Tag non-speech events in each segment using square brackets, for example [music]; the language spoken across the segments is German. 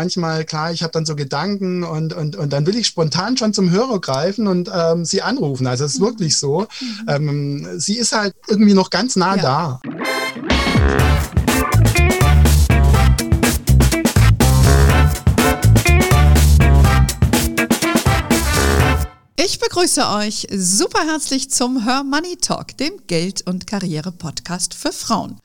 manchmal, klar, ich habe dann so Gedanken und, und, und dann will ich spontan schon zum Hörer greifen und ähm, sie anrufen. Also es ist mhm. wirklich so. Mhm. Ähm, sie ist halt irgendwie noch ganz nah ja. da. Ich begrüße euch super herzlich zum Her Money Talk, dem Geld- und Karriere-Podcast für Frauen.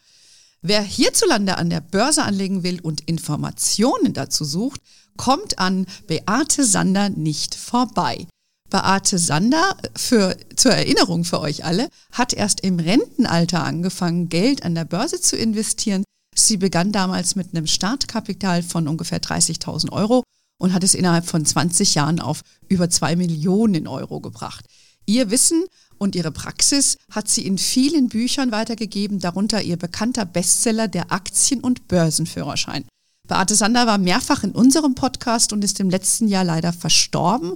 Wer hierzulande an der Börse anlegen will und Informationen dazu sucht, kommt an Beate Sander nicht vorbei. Beate Sander, für, zur Erinnerung für euch alle, hat erst im Rentenalter angefangen, Geld an der Börse zu investieren. Sie begann damals mit einem Startkapital von ungefähr 30.000 Euro und hat es innerhalb von 20 Jahren auf über 2 Millionen Euro gebracht. Ihr Wissen und ihre Praxis hat sie in vielen Büchern weitergegeben, darunter ihr bekannter Bestseller Der Aktien- und Börsenführerschein. Beate Sander war mehrfach in unserem Podcast und ist im letzten Jahr leider verstorben.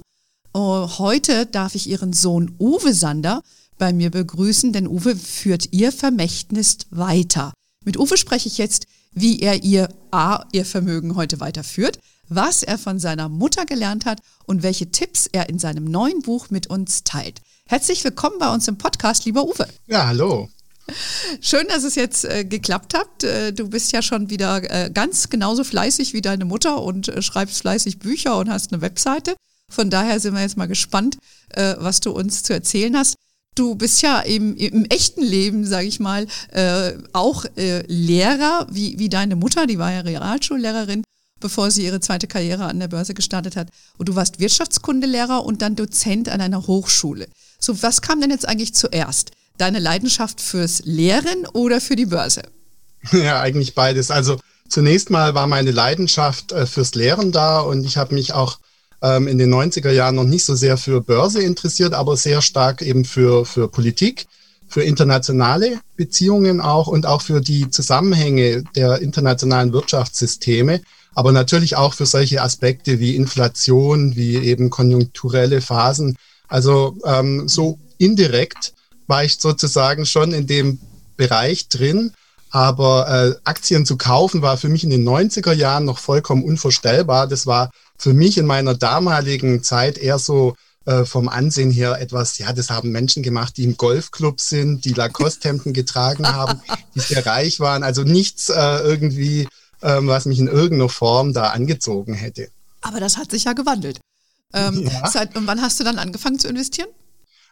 Oh, heute darf ich ihren Sohn Uwe Sander bei mir begrüßen, denn Uwe führt ihr Vermächtnis weiter. Mit Uwe spreche ich jetzt, wie er ihr A, ihr Vermögen heute weiterführt, was er von seiner Mutter gelernt hat und welche Tipps er in seinem neuen Buch mit uns teilt. Herzlich willkommen bei uns im Podcast, lieber Uwe. Ja, hallo. Schön, dass es jetzt äh, geklappt hat. Äh, du bist ja schon wieder äh, ganz genauso fleißig wie deine Mutter und äh, schreibst fleißig Bücher und hast eine Webseite. Von daher sind wir jetzt mal gespannt, äh, was du uns zu erzählen hast. Du bist ja im, im echten Leben, sage ich mal, äh, auch Lehrer wie, wie deine Mutter, die war ja Realschullehrerin bevor sie ihre zweite Karriere an der Börse gestartet hat. Und du warst Wirtschaftskundelehrer und dann Dozent an einer Hochschule. So, was kam denn jetzt eigentlich zuerst? Deine Leidenschaft fürs Lehren oder für die Börse? [laughs] Ja, eigentlich beides. Also zunächst mal war meine Leidenschaft äh, fürs Lehren da und ich habe mich auch ähm, in den 90er Jahren noch nicht so sehr für Börse interessiert, aber sehr stark eben für, für Politik, für internationale Beziehungen auch und auch für die Zusammenhänge der internationalen Wirtschaftssysteme aber natürlich auch für solche Aspekte wie Inflation, wie eben konjunkturelle Phasen. Also ähm, so indirekt war ich sozusagen schon in dem Bereich drin. Aber äh, Aktien zu kaufen war für mich in den 90er Jahren noch vollkommen unvorstellbar. Das war für mich in meiner damaligen Zeit eher so äh, vom Ansehen her etwas, ja, das haben Menschen gemacht, die im Golfclub sind, die Lacoste-Hemden getragen haben, [laughs] die sehr reich waren. Also nichts äh, irgendwie ähm, was mich in irgendeiner Form da angezogen hätte. Aber das hat sich ja gewandelt. Ähm, ja. Seit, und wann hast du dann angefangen zu investieren?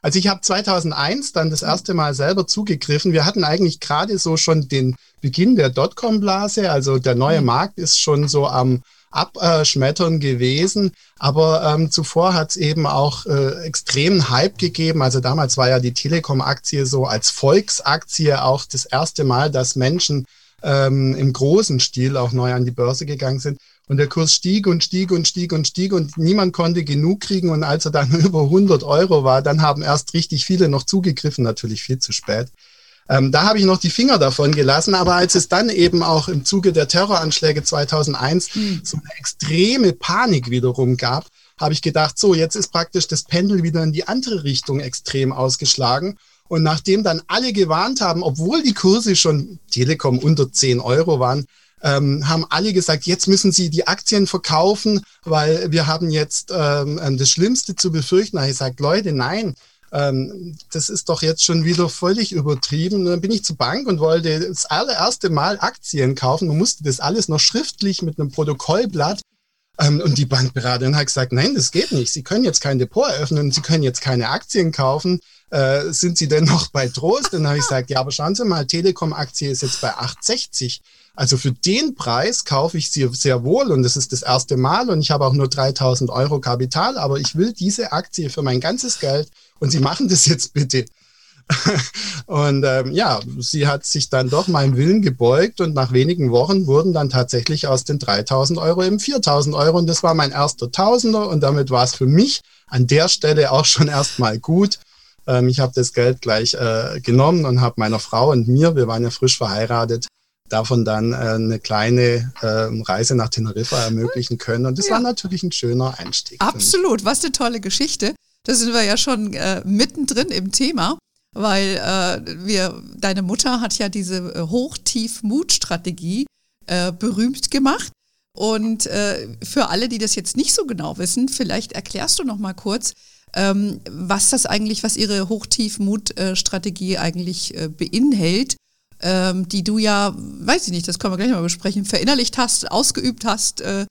Also ich habe 2001 dann das erste Mal selber zugegriffen. Wir hatten eigentlich gerade so schon den Beginn der Dotcom-Blase. Also der neue mhm. Markt ist schon so am Abschmettern gewesen. Aber ähm, zuvor hat es eben auch äh, extremen Hype gegeben. Also damals war ja die Telekom-Aktie so als Volksaktie auch das erste Mal, dass Menschen ähm, im großen Stil auch neu an die Börse gegangen sind. Und der Kurs stieg und stieg und stieg und stieg und niemand konnte genug kriegen. Und als er dann [laughs] über 100 Euro war, dann haben erst richtig viele noch zugegriffen, natürlich viel zu spät. Ähm, da habe ich noch die Finger davon gelassen. Aber als es dann eben auch im Zuge der Terroranschläge 2001 mhm. so eine extreme Panik wiederum gab, habe ich gedacht, so, jetzt ist praktisch das Pendel wieder in die andere Richtung extrem ausgeschlagen. Und nachdem dann alle gewarnt haben, obwohl die Kurse schon Telekom unter 10 Euro waren, ähm, haben alle gesagt, jetzt müssen sie die Aktien verkaufen, weil wir haben jetzt ähm, ähm das Schlimmste zu befürchten. Habe ich gesagt, Leute, nein, ähm, das ist doch jetzt schon wieder völlig übertrieben. Und dann bin ich zur Bank und wollte das allererste Mal Aktien kaufen. Man musste das alles noch schriftlich mit einem Protokollblatt ähm, und die Bankberaterin hat gesagt, nein, das geht nicht. Sie können jetzt kein Depot eröffnen, Sie können jetzt keine Aktien kaufen. Äh, sind Sie denn noch bei Trost? Dann habe ich gesagt, ja, aber schauen Sie mal, Telekom-Aktie ist jetzt bei 8,60. Also für den Preis kaufe ich sie sehr wohl und das ist das erste Mal und ich habe auch nur 3000 Euro Kapital, aber ich will diese Aktie für mein ganzes Geld und Sie machen das jetzt bitte. [laughs] und ähm, ja, sie hat sich dann doch meinem Willen gebeugt und nach wenigen Wochen wurden dann tatsächlich aus den 3000 Euro eben 4000 Euro und das war mein erster Tausender und damit war es für mich an der Stelle auch schon erstmal gut. Ähm, ich habe das Geld gleich äh, genommen und habe meiner Frau und mir, wir waren ja frisch verheiratet, davon dann äh, eine kleine äh, Reise nach Teneriffa ermöglichen können. Und das ja. war natürlich ein schöner Einstieg. Absolut, was eine tolle Geschichte. Da sind wir ja schon äh, mittendrin im Thema weil äh, wir, deine Mutter hat ja diese äh, Hoch-Tief-Mut-Strategie äh, berühmt gemacht. Und äh, für alle, die das jetzt nicht so genau wissen, vielleicht erklärst du noch mal kurz, ähm, was das eigentlich, was ihre Hochtief-Mut-Strategie eigentlich äh, beinhält, ähm, die du ja, weiß ich nicht, das können wir gleich mal besprechen, verinnerlicht hast, ausgeübt hast, äh,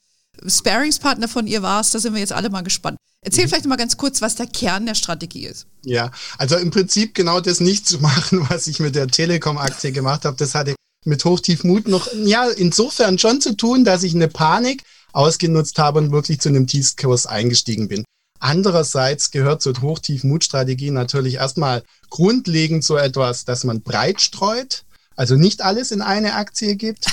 Sparingspartner von ihr warst, da sind wir jetzt alle mal gespannt. Erzähl mhm. vielleicht mal ganz kurz, was der Kern der Strategie ist. Ja, also im Prinzip genau das nicht zu machen, [laughs] was ich mit der Telekom-Aktie gemacht habe. Das hatte mit Hochtiefmut noch, ja, insofern schon zu tun, dass ich eine Panik ausgenutzt habe und wirklich zu einem Tiefkurs eingestiegen bin. Andererseits gehört zur Hochtiefmut-Strategie natürlich erstmal grundlegend so etwas, dass man breit streut, also nicht alles in eine Aktie gibt.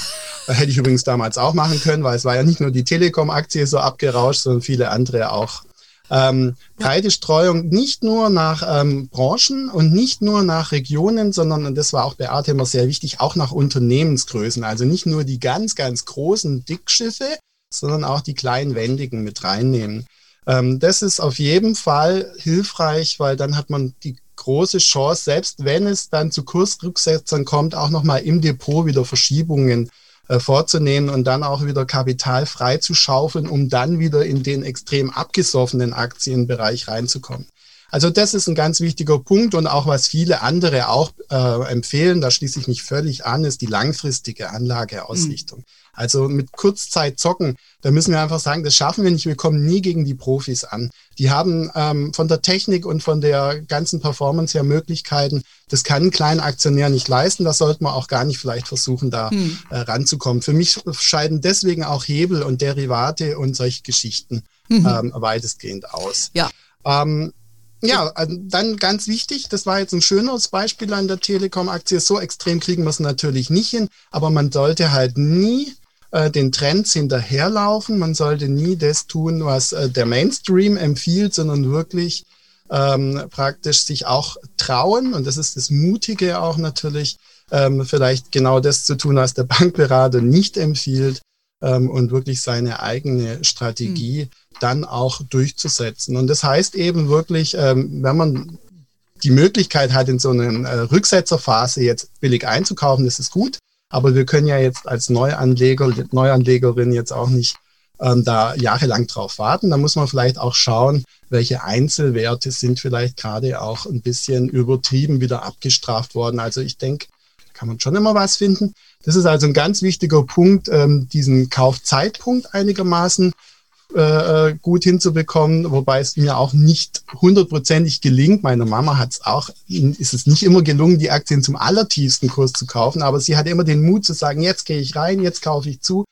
Hätte ich übrigens damals auch machen können, weil es war ja nicht nur die Telekom-Aktie so abgerauscht, sondern viele andere auch. Ähm, breite Streuung nicht nur nach ähm, Branchen und nicht nur nach Regionen, sondern, und das war auch bei Arte immer sehr wichtig, auch nach Unternehmensgrößen. Also nicht nur die ganz, ganz großen Dickschiffe, sondern auch die kleinen Wendigen mit reinnehmen. Ähm, das ist auf jeden Fall hilfreich, weil dann hat man die große Chance, selbst wenn es dann zu Kursrücksetzern kommt, auch nochmal im Depot wieder Verschiebungen äh, vorzunehmen und dann auch wieder Kapital frei zu schaufeln, um dann wieder in den extrem abgesoffenen Aktienbereich reinzukommen. Also das ist ein ganz wichtiger Punkt und auch was viele andere auch äh, empfehlen, da schließe ich mich völlig an, ist die langfristige Anlageausrichtung. Mhm. Also mit Kurzzeit zocken, da müssen wir einfach sagen, das schaffen wir nicht. Wir kommen nie gegen die Profis an. Die haben ähm, von der Technik und von der ganzen Performance her Möglichkeiten. Das kann ein kleiner Aktionär nicht leisten. Da sollte man auch gar nicht vielleicht versuchen, da hm. äh, ranzukommen. Für mich scheiden deswegen auch Hebel und Derivate und solche Geschichten mhm. ähm, weitestgehend aus. Ja. Ähm, ja, also dann ganz wichtig, das war jetzt ein schöneres Beispiel an der Telekom-Aktie. So extrem kriegen wir es natürlich nicht hin, aber man sollte halt nie äh, den Trends hinterherlaufen. Man sollte nie das tun, was äh, der Mainstream empfiehlt, sondern wirklich ähm, praktisch sich auch trauen. Und das ist das Mutige auch natürlich, ähm, vielleicht genau das zu tun, was der Bankberater nicht empfiehlt ähm, und wirklich seine eigene Strategie mhm. Dann auch durchzusetzen. Und das heißt eben wirklich, ähm, wenn man die Möglichkeit hat, in so einer äh, Rücksetzerphase jetzt billig einzukaufen, das ist gut. Aber wir können ja jetzt als Neuanleger, Neuanlegerin jetzt auch nicht ähm, da jahrelang drauf warten. Da muss man vielleicht auch schauen, welche Einzelwerte sind vielleicht gerade auch ein bisschen übertrieben wieder abgestraft worden. Also ich denke, kann man schon immer was finden. Das ist also ein ganz wichtiger Punkt, ähm, diesen Kaufzeitpunkt einigermaßen äh, äh, gut hinzubekommen, wobei es mir auch nicht hundertprozentig gelingt. Meine Mama hat es auch, ist es nicht immer gelungen, die Aktien zum allertiefsten Kurs zu kaufen, aber sie hat immer den Mut zu sagen, jetzt gehe ich rein, jetzt kaufe ich zu.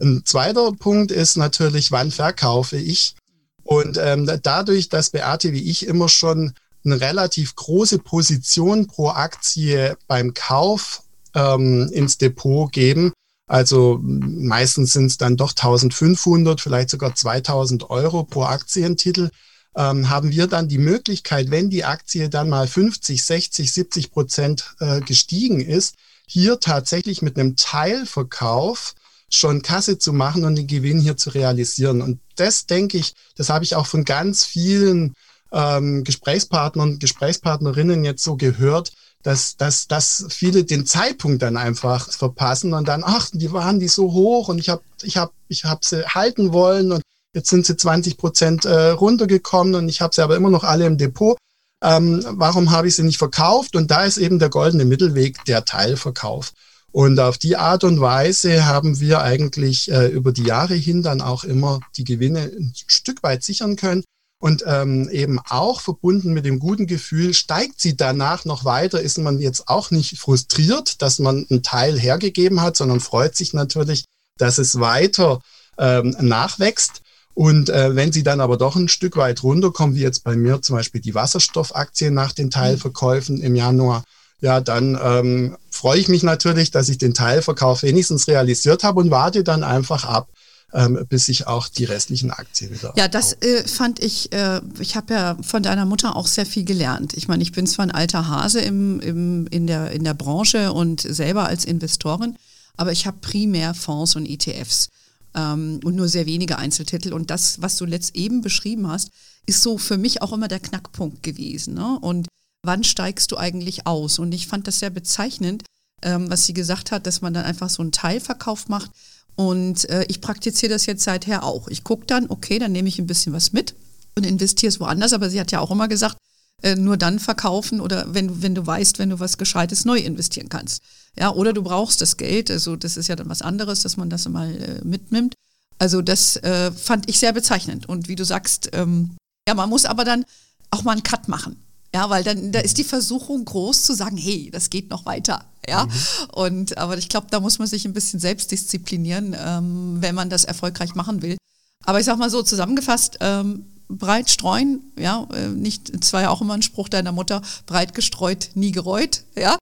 Ein zweiter Punkt ist natürlich, wann verkaufe ich? Und ähm, dadurch, dass Beate wie ich immer schon eine relativ große Position pro Aktie beim Kauf ähm, ins Depot geben, also meistens sind es dann doch 1500, vielleicht sogar 2000 Euro pro Aktientitel. Ähm, haben wir dann die Möglichkeit, wenn die Aktie dann mal 50, 60, 70 Prozent äh, gestiegen ist, hier tatsächlich mit einem Teilverkauf schon Kasse zu machen und den Gewinn hier zu realisieren. Und das denke ich, das habe ich auch von ganz vielen ähm, Gesprächspartnern, Gesprächspartnerinnen jetzt so gehört, dass, dass, dass viele den Zeitpunkt dann einfach verpassen und dann, ach, die waren die so hoch und ich habe ich hab, ich hab sie halten wollen und jetzt sind sie 20 Prozent äh, runtergekommen und ich habe sie aber immer noch alle im Depot. Ähm, warum habe ich sie nicht verkauft? Und da ist eben der goldene Mittelweg der Teilverkauf. Und auf die Art und Weise haben wir eigentlich äh, über die Jahre hin dann auch immer die Gewinne ein Stück weit sichern können. Und ähm, eben auch verbunden mit dem guten Gefühl, steigt sie danach noch weiter, ist man jetzt auch nicht frustriert, dass man einen Teil hergegeben hat, sondern freut sich natürlich, dass es weiter ähm, nachwächst. Und äh, wenn sie dann aber doch ein Stück weit runterkommen, wie jetzt bei mir zum Beispiel die Wasserstoffaktien nach den Teilverkäufen im Januar, ja, dann ähm, freue ich mich natürlich, dass ich den Teilverkauf wenigstens realisiert habe und warte dann einfach ab, ähm, bis sich auch die restlichen Aktien wieder. Ja, das äh, fand ich, äh, ich habe ja von deiner Mutter auch sehr viel gelernt. Ich meine, ich bin zwar ein alter Hase im, im, in, der, in der Branche und selber als Investorin, aber ich habe primär Fonds und ETFs ähm, und nur sehr wenige Einzeltitel. Und das, was du letzt eben beschrieben hast, ist so für mich auch immer der Knackpunkt gewesen. Ne? Und wann steigst du eigentlich aus? Und ich fand das sehr bezeichnend, ähm, was sie gesagt hat, dass man dann einfach so einen Teilverkauf macht Und äh, ich praktiziere das jetzt seither auch. Ich gucke dann, okay, dann nehme ich ein bisschen was mit und investiere es woanders. Aber sie hat ja auch immer gesagt, äh, nur dann verkaufen oder wenn, wenn du weißt, wenn du was Gescheites neu investieren kannst. Ja, oder du brauchst das Geld. Also das ist ja dann was anderes, dass man das mal äh, mitnimmt. Also das äh, fand ich sehr bezeichnend. Und wie du sagst, ähm, ja, man muss aber dann auch mal einen Cut machen. Ja, weil dann da ist die Versuchung groß zu sagen, hey, das geht noch weiter. Ja, mhm. und aber ich glaube, da muss man sich ein bisschen selbst disziplinieren, ähm, wenn man das erfolgreich machen will. Aber ich sag mal so zusammengefasst, ähm, breit streuen, ja, äh, nicht, es war ja auch immer ein Spruch deiner Mutter, breit gestreut, nie gereut, ja.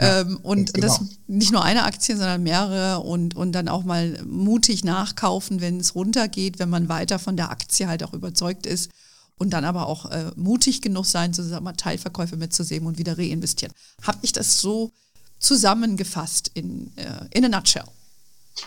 Ja, ähm, und genau. das nicht nur eine Aktie, sondern mehrere und, und dann auch mal mutig nachkaufen, wenn es runtergeht, wenn man weiter von der Aktie halt auch überzeugt ist und dann aber auch äh, mutig genug sein, sozusagen Teilverkäufe mitzusehen und wieder reinvestieren. Habe ich das so zusammengefasst in, äh, in a nutshell?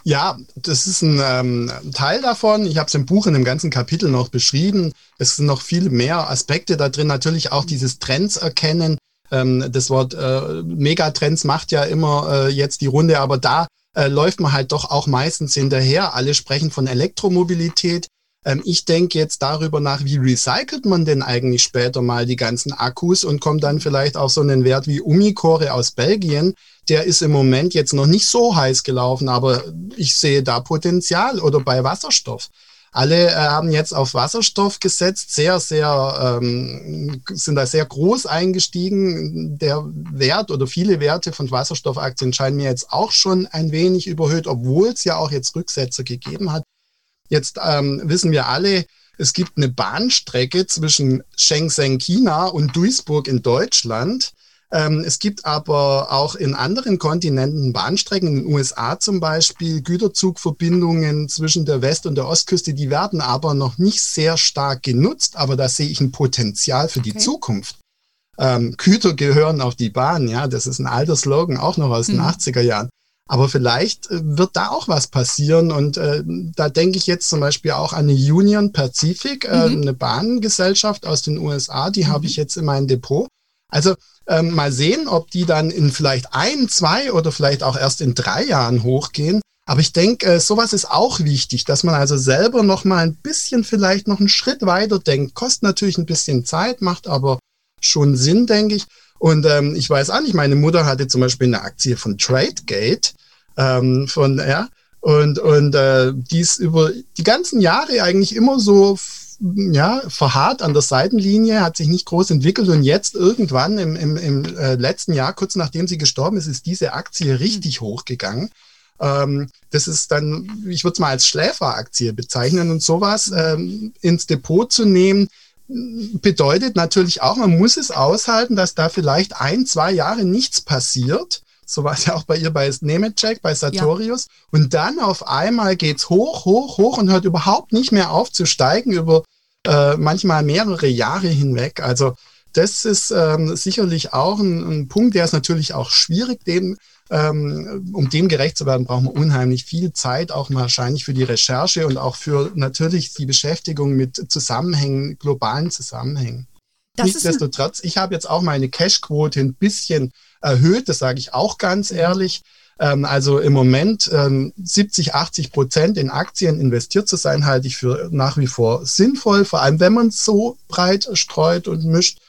Ja, das ist ein ähm, Teil davon. Ich habe es im Buch in dem ganzen Kapitel noch beschrieben. Es sind noch viel mehr Aspekte da drin. Natürlich auch dieses Trends erkennen. Ähm, das Wort äh, Megatrends macht ja immer äh, jetzt die Runde, aber da äh, läuft man halt doch auch meistens hinterher. Alle sprechen von Elektromobilität. Ähm, ich denke jetzt darüber nach, wie recycelt man denn eigentlich später mal die ganzen Akkus und kommt dann vielleicht auf so einen Wert wie Umicore aus Belgien. Der ist im Moment jetzt noch nicht so heiß gelaufen, aber ich sehe da Potenzial oder bei Wasserstoff. Alle äh, haben jetzt auf Wasserstoff gesetzt, sehr, sehr, ähm, sind da sehr groß eingestiegen. Der Wert oder viele Werte von Wasserstoffaktien scheinen mir jetzt auch schon ein wenig überhöht, obwohl es ja auch jetzt Rücksätze gegeben hat. Jetzt ähm, wissen wir alle, es gibt eine Bahnstrecke zwischen Shenzhen, China und Duisburg in Deutschland. Ähm, es gibt aber auch in anderen Kontinenten Bahnstrecken, in den USA zum Beispiel, Güterzugverbindungen zwischen der West- und der Ostküste, die werden aber noch nicht sehr stark genutzt, aber da sehe ich ein Potenzial für die okay. Zukunft. Ähm, Güter gehören auf die Bahn, ja, das ist ein alter Slogan, auch noch aus mhm. den 80er Jahren. Aber vielleicht äh, wird da auch was passieren. Und äh, da denke ich jetzt zum Beispiel auch an eine Union Pacific, äh, mhm. eine Bahngesellschaft aus den USA, die mhm. habe ich jetzt in meinem Depot. Also ähm, mal sehen, ob die dann in vielleicht ein, zwei oder vielleicht auch erst in drei Jahren hochgehen. Aber ich denke, äh, sowas ist auch wichtig, dass man also selber noch mal ein bisschen vielleicht noch einen Schritt weiter denkt. Kostet natürlich ein bisschen Zeit, macht aber schon Sinn, denke ich. Und ähm, ich weiß auch nicht, meine Mutter hatte zum Beispiel eine Aktie von TradeGate, ähm, von, ja, und, und äh, die ist über die ganzen Jahre eigentlich immer so ja, verharrt an der Seitenlinie, hat sich nicht groß entwickelt und jetzt irgendwann im, im, im äh, letzten Jahr, kurz nachdem sie gestorben ist, ist diese Aktie richtig mhm. hochgegangen. Ähm, das ist dann, ich würde es mal als Schläferaktie bezeichnen und sowas ähm, ins Depot zu nehmen, bedeutet natürlich auch, man muss es aushalten, dass da vielleicht ein, zwei Jahre nichts passiert. So war es ja auch bei ihr bei Nemetschek, bei Sartorius. Ja. Und dann auf einmal geht's hoch, hoch, hoch und hört überhaupt nicht mehr auf zu steigen über äh, manchmal mehrere Jahre hinweg. Also das ist ähm, sicherlich auch ein, ein Punkt, der ist natürlich auch schwierig, dem ähm, um dem gerecht zu werden, brauchen wir unheimlich viel Zeit, auch wahrscheinlich für die Recherche und auch für natürlich die Beschäftigung mit Zusammenhängen, globalen Zusammenhängen. Das Nichtsdestotrotz, ich habe jetzt auch meine Cashquote ein bisschen erhöht, das sage ich auch ganz mhm. ehrlich. Ähm, also im Moment 70, ähm, 80 Prozent in Aktien investiert zu sein, halte ich für nach wie vor sinnvoll, vor allem wenn man es so breit streut und mischt.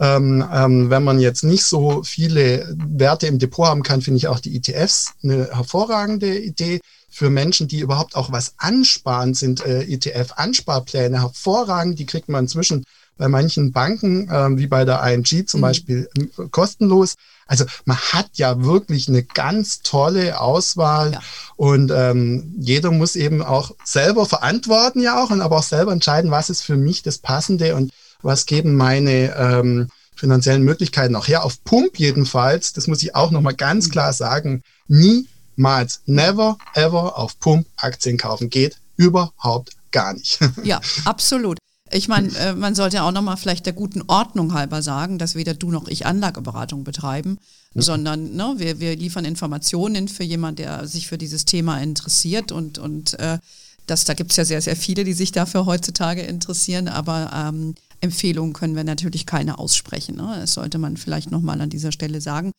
Ähm, ähm, wenn man jetzt nicht so viele Werte im Depot haben kann, finde ich auch die ETFs eine hervorragende Idee. Für Menschen, die überhaupt auch was ansparen, sind äh, ETF-Ansparpläne hervorragend. Die kriegt man inzwischen bei manchen Banken, äh, wie bei der ING zum mhm. Beispiel, kostenlos. Also man hat ja wirklich eine ganz tolle Auswahl ja. und ähm, jeder muss eben auch selber verantworten ja auch und aber auch selber entscheiden, was ist für mich das Passende und was geben meine ähm, finanziellen Möglichkeiten auch her. Auf Pump jedenfalls, das muss ich auch nochmal ganz mhm. klar sagen, niemals, never, ever auf Pump Aktien kaufen geht überhaupt gar nicht. [laughs] Ja, absolut. Ich meine, äh, man sollte auch nochmal vielleicht der guten Ordnung halber sagen, dass weder du noch ich Anlageberatung betreiben, ja. sondern ne, wir, wir liefern Informationen für jemanden, der sich für dieses Thema interessiert und, und äh, das, da gibt es ja sehr, sehr viele, die sich dafür heutzutage interessieren, aber ähm, Empfehlungen können wir natürlich keine aussprechen. Ne? Das sollte man vielleicht nochmal an dieser Stelle sagen.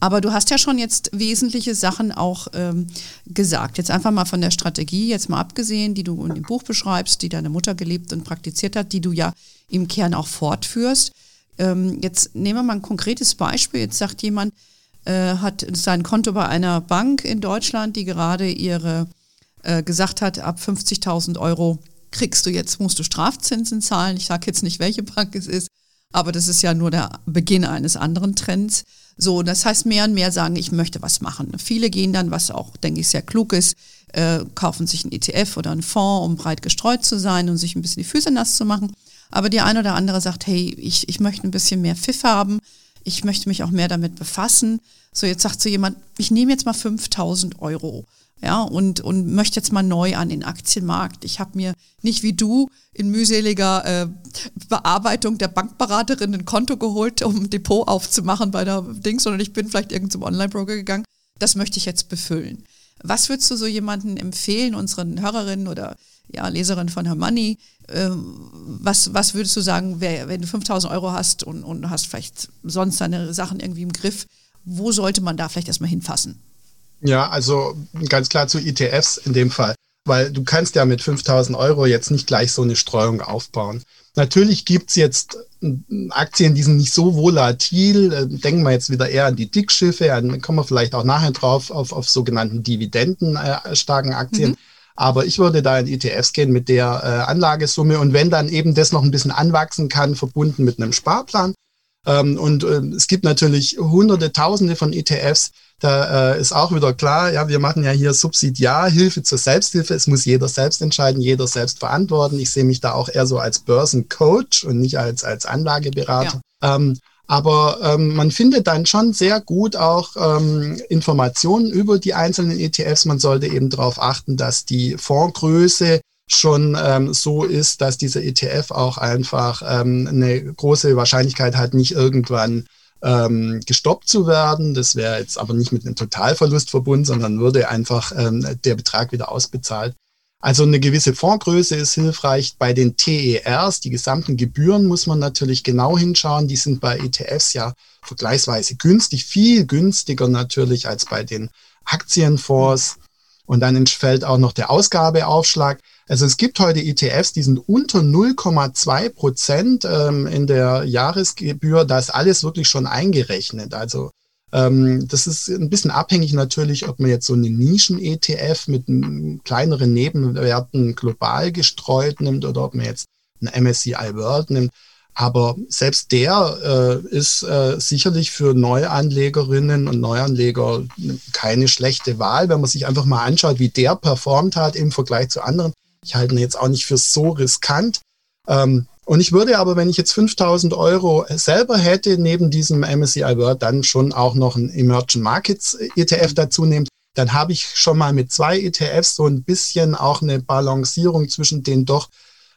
Aber du hast ja schon jetzt wesentliche Sachen auch ähm, gesagt. Jetzt einfach mal von der Strategie, jetzt mal abgesehen, die du in dem Buch beschreibst, die deine Mutter gelebt und praktiziert hat, die du ja im Kern auch fortführst. Ähm, jetzt nehmen wir mal ein konkretes Beispiel. Jetzt sagt jemand, äh, hat sein Konto bei einer Bank in Deutschland, die gerade ihre äh, gesagt hat, ab 50.000 Euro kriegst du jetzt, musst du Strafzinsen zahlen. Ich sage jetzt nicht, welche Bank es ist, aber das ist ja nur der Beginn eines anderen Trends. So, das heißt, mehr und mehr sagen, ich möchte was machen. Viele gehen dann, was auch, denke ich, sehr klug ist, äh, kaufen sich einen ETF oder einen Fonds, um breit gestreut zu sein und sich ein bisschen die Füße nass zu machen. Aber die eine oder andere sagt, hey, ich, ich möchte ein bisschen mehr Pfiff haben, ich möchte mich auch mehr damit befassen. So, jetzt sagt so jemand, ich nehme jetzt mal 5000 Euro ja, und, und möchte jetzt mal neu an den Aktienmarkt. Ich habe mir nicht wie du in mühseliger äh, Bearbeitung der Bankberaterin ein Konto geholt, um ein Depot aufzumachen bei der Ding, sondern ich bin vielleicht irgend zum Online-Broker gegangen. Das möchte ich jetzt befüllen. Was würdest du so jemanden empfehlen, unseren Hörerinnen oder ja, Leserin von Her Money? Äh, was, was würdest du sagen, wer, wenn du 5000 Euro hast und, und hast vielleicht sonst deine Sachen irgendwie im Griff, wo sollte man da vielleicht erstmal hinfassen? Ja, also ganz klar zu ETFs in dem Fall, weil du kannst ja mit 5000 Euro jetzt nicht gleich so eine Streuung aufbauen. Natürlich gibt's jetzt Aktien, die sind nicht so volatil. Äh, denken wir jetzt wieder eher an die Dickschiffe, dann kommen wir vielleicht auch nachher drauf auf, auf sogenannten dividendenstarken Aktien. Mhm. Aber ich würde da in ETFs gehen mit der äh, Anlagesumme und wenn dann eben das noch ein bisschen anwachsen kann, verbunden mit einem Sparplan. Ähm, und äh, es gibt natürlich hunderte, tausende von ETFs, da äh, ist auch wieder klar, ja, wir machen ja hier Subsidiarhilfe zur Selbsthilfe. Es muss jeder selbst entscheiden, jeder selbst verantworten. Ich sehe mich da auch eher so als Börsencoach und nicht als, als Anlageberater. Ja. Ähm, aber ähm, man findet dann schon sehr gut auch ähm, Informationen über die einzelnen ETFs. Man sollte eben darauf achten, dass die Fondsgröße schon ähm, so ist, dass dieser ETF auch einfach ähm, eine große Wahrscheinlichkeit hat, nicht irgendwann ähm, gestoppt zu werden. Das wäre jetzt aber nicht mit einem Totalverlust verbunden, sondern würde einfach ähm, der Betrag wieder ausbezahlt. Also eine gewisse Fondsgröße ist hilfreich. Bei den TERs, die gesamten Gebühren, muss man natürlich genau hinschauen. Die sind bei ETFs ja vergleichsweise günstig, viel günstiger natürlich als bei den Aktienfonds. Und dann entfällt auch noch der Ausgabeaufschlag. Also es gibt heute ETFs, die sind unter 0,2 Prozent ähm, in der Jahresgebühr. Da ist alles wirklich schon eingerechnet. Also ähm, das ist ein bisschen abhängig natürlich, ob man jetzt so eine Nischen-ETF mit kleineren Nebenwerten global gestreut nimmt oder ob man jetzt ein MSCI World nimmt. Aber selbst der äh, ist äh, sicherlich für Neuanlegerinnen und Neuanleger keine schlechte Wahl, wenn man sich einfach mal anschaut, wie der performt hat im Vergleich zu anderen. Ich halte ihn jetzt auch nicht für so riskant. Ähm, und ich würde aber, wenn ich jetzt 5000 Euro selber hätte, neben diesem MSCI World dann schon auch noch einen Emerging Markets ETF dazu nehmen, dann habe ich schon mal mit zwei ETFs so ein bisschen auch eine Balancierung zwischen den doch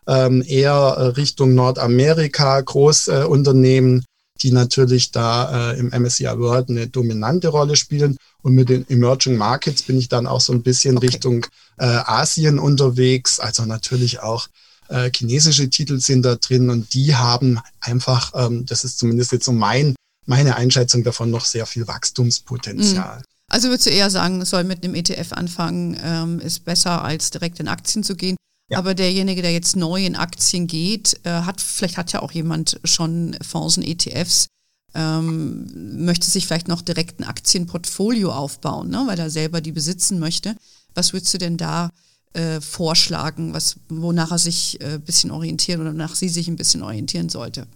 ähm, eher Richtung Nordamerika Großunternehmen, äh, die natürlich da äh, im MSCI World eine dominante Rolle spielen. Und mit den Emerging Markets bin ich dann auch so ein bisschen. Richtung äh, Asien unterwegs. Also natürlich auch äh, chinesische Titel sind da drin und die haben einfach, ähm, das ist zumindest jetzt so mein, meine Einschätzung davon, noch sehr viel Wachstumspotenzial. Mhm. Also würdest du eher sagen, es soll mit einem ETF anfangen, ähm, ist besser als direkt in Aktien zu gehen. Ja. Aber derjenige, der jetzt neu in Aktien geht, äh, hat, vielleicht hat ja auch jemand schon Fonds und ETFs, ähm, möchte sich vielleicht noch direkt ein Aktienportfolio aufbauen, ne, weil er selber die besitzen möchte. Was würdest du denn da äh, vorschlagen, was, wonach er sich ein äh, bisschen orientieren oder nach sie sich ein bisschen orientieren sollte?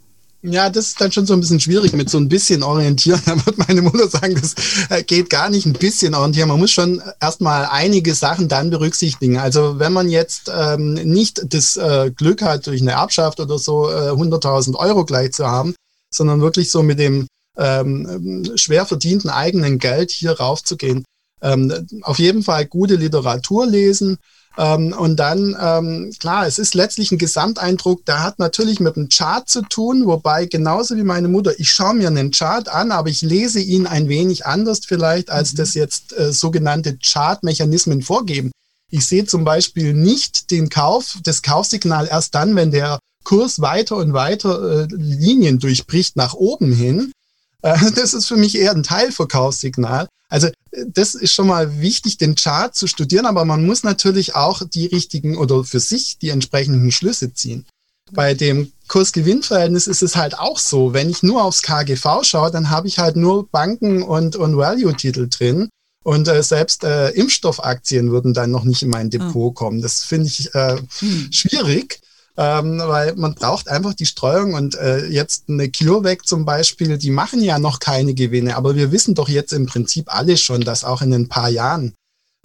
Ja, das ist dann schon so ein bisschen schwierig mit so ein bisschen orientieren. [laughs] Da wird meine Mutter sagen, das äh, geht gar nicht ein bisschen orientieren. Man muss schon erstmal einige Sachen dann berücksichtigen. Also wenn man jetzt ähm, nicht das äh, Glück hat, durch eine Erbschaft oder so äh, 100.000 Euro gleich zu haben, sondern wirklich so mit dem ähm, schwer verdienten eigenen Geld hier raufzugehen, ähm, auf jeden Fall gute Literatur lesen, ähm, und dann, ähm, klar, es ist letztlich ein Gesamteindruck, der hat natürlich mit dem Chart zu tun, wobei genauso wie meine Mutter, ich schaue mir einen Chart an, aber ich lese ihn ein wenig anders vielleicht, als mhm. das jetzt äh, sogenannte Chartmechanismen vorgeben. Ich sehe zum Beispiel nicht den Kauf, das Kaufsignal erst dann, wenn der Kurs weiter und weiter äh, Linien durchbricht nach oben hin, [laughs] das ist für mich eher ein Teilverkaufssignal. Also äh, das ist schon mal wichtig, den Chart zu studieren, aber man muss natürlich auch die richtigen oder für sich die entsprechenden Schlüsse ziehen. Bei dem Kurs-Gewinn-Verhältnis ist es halt auch so, wenn ich nur aufs KGV schaue, dann habe ich halt nur Banken und, und Value-Titel drin. Und äh, selbst äh, Impfstoffaktien würden dann noch nicht in mein Depot ah. kommen. Das finde ich äh, hm. schwierig ähm, weil man braucht einfach die Streuung und äh, jetzt eine CureVac zum Beispiel, die machen ja noch keine Gewinne, aber wir wissen doch jetzt im Prinzip alle schon, dass auch in ein paar Jahren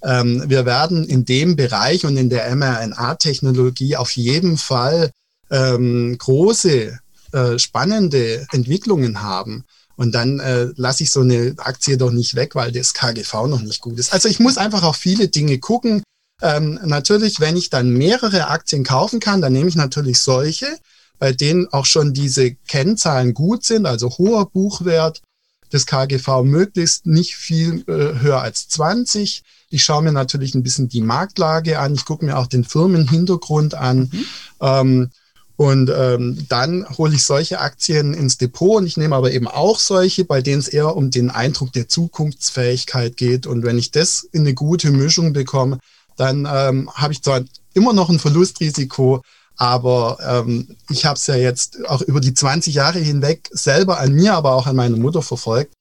ähm, wir werden in dem Bereich und in der mRNA-Technologie auf jeden Fall ähm, große, äh, spannende Entwicklungen haben. Und dann äh, lasse ich so eine Aktie doch nicht weg, weil das KGV noch nicht gut ist. Also ich muss einfach auf viele Dinge gucken. Ähm, natürlich, wenn ich dann mehrere Aktien kaufen kann, dann nehme ich natürlich solche, bei denen auch schon diese Kennzahlen gut sind, also hoher Buchwert, das KGV möglichst nicht viel äh, höher als 20. Ich schaue mir natürlich ein bisschen die Marktlage an. Ich gucke mir auch den Firmenhintergrund an. Mhm. Ähm, und ähm, dann hole ich solche Aktien ins Depot und ich nehme aber eben auch solche, bei denen es eher um den Eindruck der Zukunftsfähigkeit geht. Und wenn ich das in eine gute Mischung bekomme, dann ähm, habe ich zwar immer noch ein Verlustrisiko, aber ähm, ich habe es ja jetzt auch über die 20 Jahre hinweg selber an mir, aber auch an meiner Mutter verfolgt.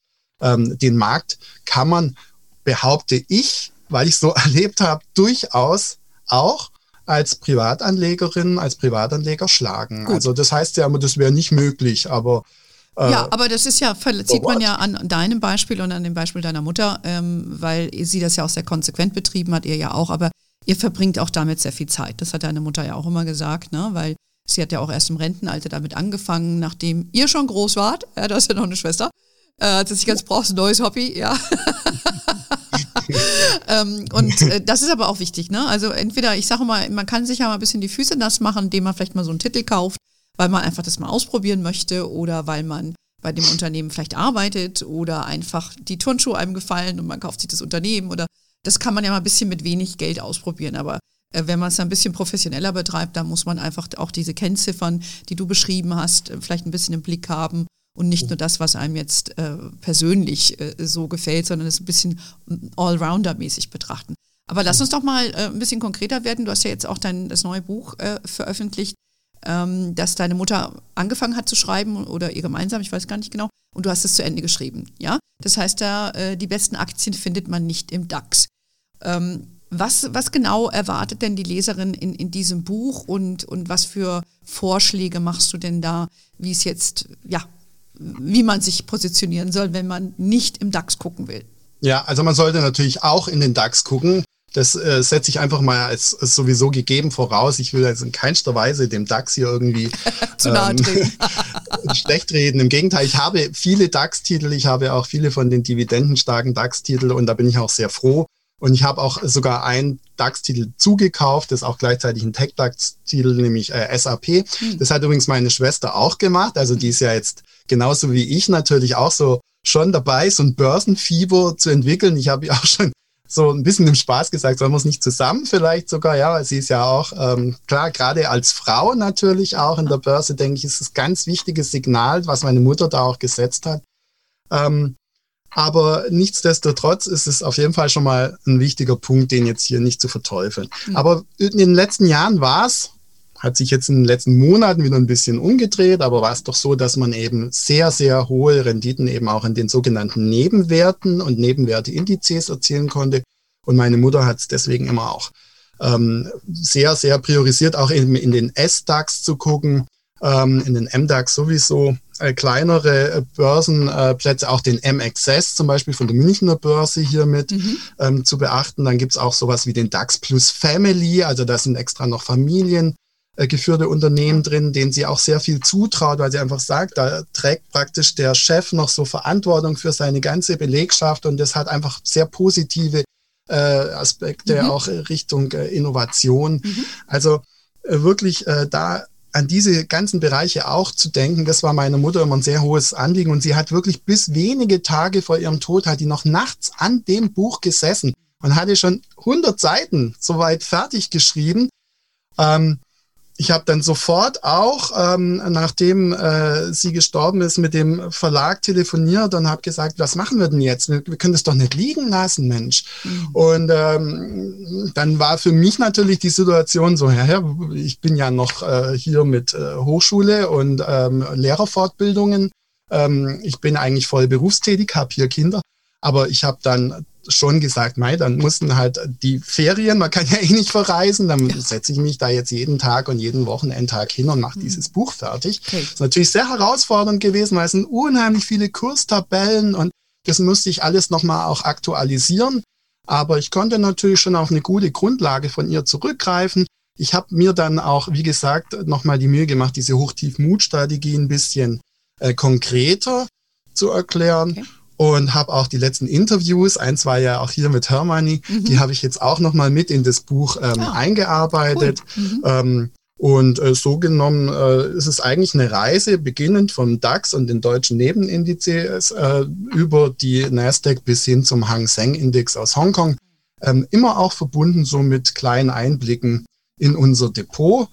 Ähm, den Markt kann man, behaupte ich, weil ich so [laughs] erlebt habe, durchaus auch als Privatanlegerin, als Privatanleger schlagen. Gut. Also das heißt ja immer, das wäre nicht möglich, aber ja, aber das ist ja, sieht man ja an deinem Beispiel und an dem Beispiel deiner Mutter, ähm, weil sie das ja auch sehr konsequent betrieben hat, ihr ja auch, aber ihr verbringt auch damit sehr viel Zeit. Das hat deine Mutter ja auch immer gesagt, ne? weil sie hat ja auch erst im Rentenalter damit angefangen, nachdem ihr schon groß wart, ja, du hast ja noch eine Schwester, äh, hat sie sich ganz brauchst ein neues Hobby, ja. [laughs] ähm, und äh, das ist aber auch wichtig, ne? Also entweder, ich sage mal, man kann sich ja mal ein bisschen die Füße nass machen, indem man vielleicht mal so einen Titel kauft weil man einfach das mal ausprobieren möchte oder weil man bei dem Unternehmen vielleicht arbeitet oder einfach die Turnschuhe einem gefallen und man kauft sich das Unternehmen oder das kann man ja mal ein bisschen mit wenig Geld ausprobieren, aber äh, wenn man es ein bisschen professioneller betreibt, dann muss man einfach auch diese Kennziffern, die du beschrieben hast, äh, vielleicht ein bisschen im Blick haben und nicht nur das, was einem jetzt äh, persönlich äh, so gefällt, sondern es ein bisschen Allrounder-mäßig betrachten. Aber lass uns doch mal äh, ein bisschen konkreter werden. Du hast ja jetzt auch dein das neue Buch äh, veröffentlicht ähm, dass deine Mutter angefangen hat zu schreiben oder ihr gemeinsam, ich weiß gar nicht genau, und du hast es zu Ende geschrieben. Ja, das heißt, da äh, die besten Aktien findet man nicht im DAX. Ähm, was, was genau erwartet denn die Leserin in, in diesem Buch und, und was für Vorschläge machst du denn da, wie es jetzt, ja, wie man sich positionieren soll, wenn man nicht im DAX gucken will? Ja, also man sollte natürlich auch in den DAX gucken. Das äh, setze ich einfach mal als, als, sowieso gegeben voraus. Ich will also in keinster Weise dem DAX hier irgendwie [laughs] Zu nahe ähm, [laughs] schlecht reden. Im Gegenteil, ich habe viele DAX-Titel, ich habe auch viele von den dividendenstarken DAX-Titel und da bin ich auch sehr froh. Und ich habe auch sogar einen DAX-Titel zugekauft, das ist auch gleichzeitig ein Tech-DAX-Titel, nämlich äh, SAP. Hm. Das hat übrigens meine Schwester auch gemacht. Also die ist ja jetzt genauso wie ich natürlich auch so schon dabei, so ein Börsenfieber zu entwickeln. Ich habe ja auch schon so ein bisschen im Spaß gesagt, sollen wir es nicht zusammen vielleicht sogar, ja, weil sie ist ja auch, ähm, klar, gerade als Frau natürlich auch in der Börse, denke ich, ist es ganz wichtiges Signal, was meine Mutter da auch gesetzt hat. Ähm, aber nichtsdestotrotz ist es auf jeden Fall schon mal ein wichtiger Punkt, den jetzt hier nicht zu verteufeln. Mhm. Aber in den letzten Jahren war es, hat sich jetzt in den letzten Monaten wieder ein bisschen umgedreht, aber war es doch so, dass man eben sehr, sehr hohe Renditen eben auch in den sogenannten Nebenwerten und Nebenwerteindizes erzielen konnte. Und meine Mutter hat es deswegen immer auch ähm, sehr, sehr priorisiert, auch eben in den S-DAX zu gucken, ähm, in den MDAX sowieso, äh, kleinere äh, Börsenplätze, auch den MXS zum Beispiel von der Münchner Börse hier mit mhm. ähm, zu beachten. Dann gibt's auch sowas wie den DAX Plus Family, also da sind extra noch Familien äh, geführte Unternehmen drin, denen sie auch sehr viel zutraut, weil sie einfach sagt, da trägt praktisch der Chef noch so Verantwortung für seine ganze Belegschaft und das hat einfach sehr positive äh, Aspekte mhm. auch Richtung äh, Innovation. Mhm. Also äh, wirklich äh, da an diese ganzen Bereiche auch zu denken, das war meiner Mutter immer ein sehr hohes Anliegen und sie hat wirklich bis wenige Tage vor ihrem Tod hat die noch nachts an dem Buch gesessen und hatte schon 100 Seiten soweit fertig geschrieben. Ähm, ich habe dann sofort auch, ähm, nachdem äh, sie gestorben ist, mit dem Verlag telefoniert und habe gesagt, was machen wir denn jetzt? Wir, wir können das doch nicht liegen lassen, Mensch. Mhm. Und ähm, dann war für mich natürlich die Situation so, ja, ich bin ja noch äh, hier mit äh, Hochschule und ähm, Lehrerfortbildungen. Ähm, ich bin eigentlich voll berufstätig, habe hier Kinder. Aber ich habe dann schon gesagt, mei, dann mussten halt die Ferien, man kann ja eh nicht verreisen, dann ja. setze ich mich da jetzt jeden Tag und jeden Wochenendtag hin und mache mhm. dieses Buch fertig. Okay. Das ist natürlich sehr herausfordernd gewesen, weil es sind unheimlich viele Kurstabellen und das musste ich alles nochmal auch aktualisieren. Aber ich konnte natürlich schon auf eine gute Grundlage von ihr zurückgreifen. Ich habe mir dann auch, wie gesagt, nochmal die Mühe gemacht, diese Hochtief-Mut-Strategie ein bisschen äh, konkreter zu erklären. Okay und habe auch die letzten Interviews, eins war ja auch hier mit Hermione, mhm. die habe ich jetzt auch nochmal mit in das Buch ähm, ah, eingearbeitet. Cool. Mhm. Ähm, und äh, so genommen äh, ist es eigentlich eine Reise, beginnend vom DAX und den deutschen Nebenindizes äh, über die Nasdaq bis hin zum Hang Seng Index aus Hongkong. Ähm, immer auch verbunden so mit kleinen Einblicken in unser Depot.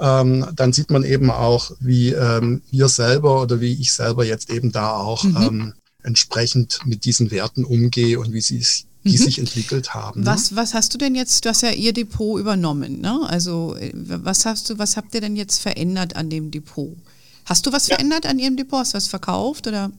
Ähm, dann sieht man eben auch, wie ähm, wir selber oder wie ich selber jetzt eben da auch mhm. Entsprechend mit diesen Werten umgehe und wie sie die mhm. sich entwickelt haben. Ne? Was, was hast du denn jetzt, du hast ja ihr Depot übernommen, ne? Also äh, was hast du, was habt ihr denn jetzt verändert an dem Depot? Hast du was ja. verändert an ihrem Depot? Hast du was verkauft oder?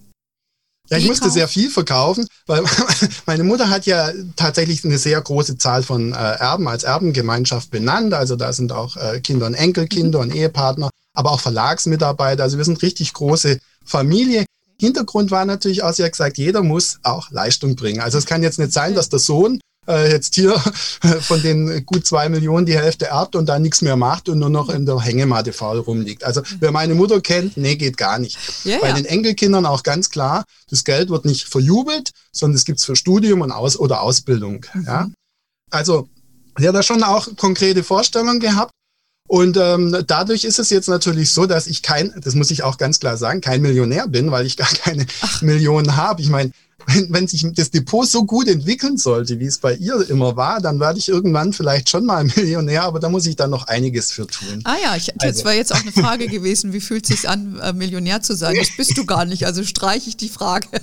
Ja, ich musste sehr viel verkaufen, weil [laughs] meine Mutter hat ja tatsächlich eine sehr große Zahl von äh, Erben als Erbengemeinschaft benannt. Also da sind auch äh, Kinder und Enkelkinder mhm. und Ehepartner, aber auch Verlagsmitarbeiter. Also wir sind richtig große Familie. Hintergrund war natürlich auch, sie hat gesagt, jeder muss auch Leistung bringen. Also es kann jetzt nicht sein, dass der Sohn äh, jetzt hier [laughs] von den gut zwei Millionen die Hälfte erbt und dann nichts mehr macht und nur noch in der Hängematte faul rumliegt. Also wer meine Mutter kennt, nee, geht gar nicht. Ja, Bei ja. den Enkelkindern auch ganz klar, das Geld wird nicht verjubelt, sondern es gibt's für Studium und Aus oder Ausbildung. Mhm. Ja? Also sie hat da schon auch konkrete Vorstellungen gehabt. Und ähm, dadurch ist es jetzt natürlich so, dass ich kein, das muss ich auch ganz klar sagen, kein Millionär bin, weil ich gar keine Ach. Millionen habe. Ich meine, wenn, wenn sich das Depot so gut entwickeln sollte, wie es bei ihr immer war, dann werde ich irgendwann vielleicht schon mal [laughs] Millionär, aber da muss ich dann noch einiges für tun. Ah ja, ich, das also. war jetzt auch eine [laughs] Frage gewesen, wie fühlt es sich an, äh, Millionär zu sein? Das bist du gar nicht, also streiche ich die Frage. [laughs]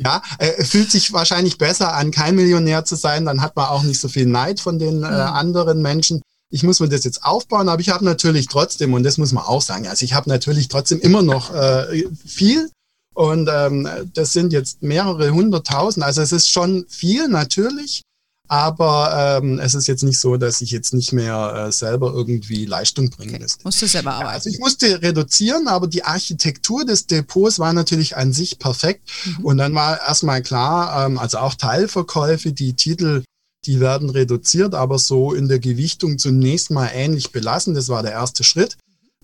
Ja, äh, fühlt sich wahrscheinlich besser an, kein Millionär zu sein, dann hat man auch nicht so viel Neid von den äh, mhm. anderen Menschen ich muss mir das jetzt aufbauen, aber ich habe natürlich trotzdem, und das muss man auch sagen, also ich habe natürlich trotzdem immer noch äh, viel und ähm, das sind jetzt mehrere hunderttausend, also es ist schon viel natürlich, aber ähm, es ist jetzt nicht so, dass ich jetzt nicht mehr äh, selber irgendwie Leistung bringen okay. müsste. Musst du selber arbeiten. Also ich musste reduzieren, aber die Architektur des Depots war natürlich an sich perfekt. Mhm. Und dann war erstmal klar, ähm, also auch Teilverkäufe, die Titel die werden reduziert, aber so in der Gewichtung zunächst mal ähnlich belassen. Das war der erste Schritt.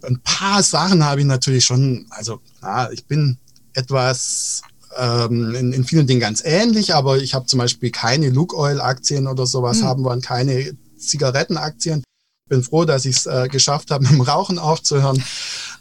Ein paar Sachen habe ich natürlich schon, also ja, ich bin etwas ähm, in, in, vielen Dingen ganz ähnlich, aber ich habe zum Beispiel keine Look Oil Aktien oder sowas mhm. haben wollen, keine Zigarettenaktien. Bin froh, dass ich es äh, geschafft habe, [laughs] mit dem Rauchen aufzuhören.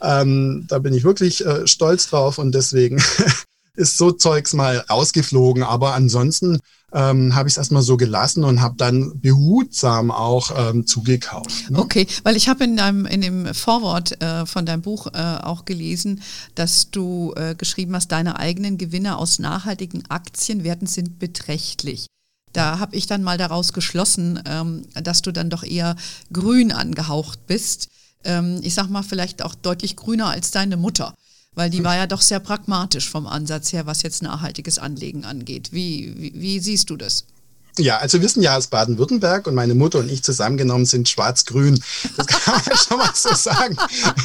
Ähm, da bin ich wirklich äh, stolz drauf und deswegen [laughs] ist so Zeugs mal rausgeflogen. Aber ansonsten ähm, habe ich es erstmal so gelassen und habe dann behutsam auch ähm, zugekauft. Ne? Okay, weil ich habe in, deinem, in dem Vorwort äh, von deinem Buch äh, auch gelesen, dass du äh, geschrieben hast, deine eigenen Gewinne aus nachhaltigen Aktienwerten sind beträchtlich. Da habe ich dann mal daraus geschlossen, ähm, dass du dann doch eher grün angehaucht bist. Ähm, ich sag mal vielleicht auch deutlich grüner als deine Mutter weil die war ja doch sehr pragmatisch vom Ansatz her, was jetzt nachhaltiges Anlegen angeht. Wie, wie, wie siehst du das? Ja, also wir sind ja aus Baden-Württemberg und meine Mutter und ich zusammengenommen sind schwarz-grün. Das kann man schon mal so sagen.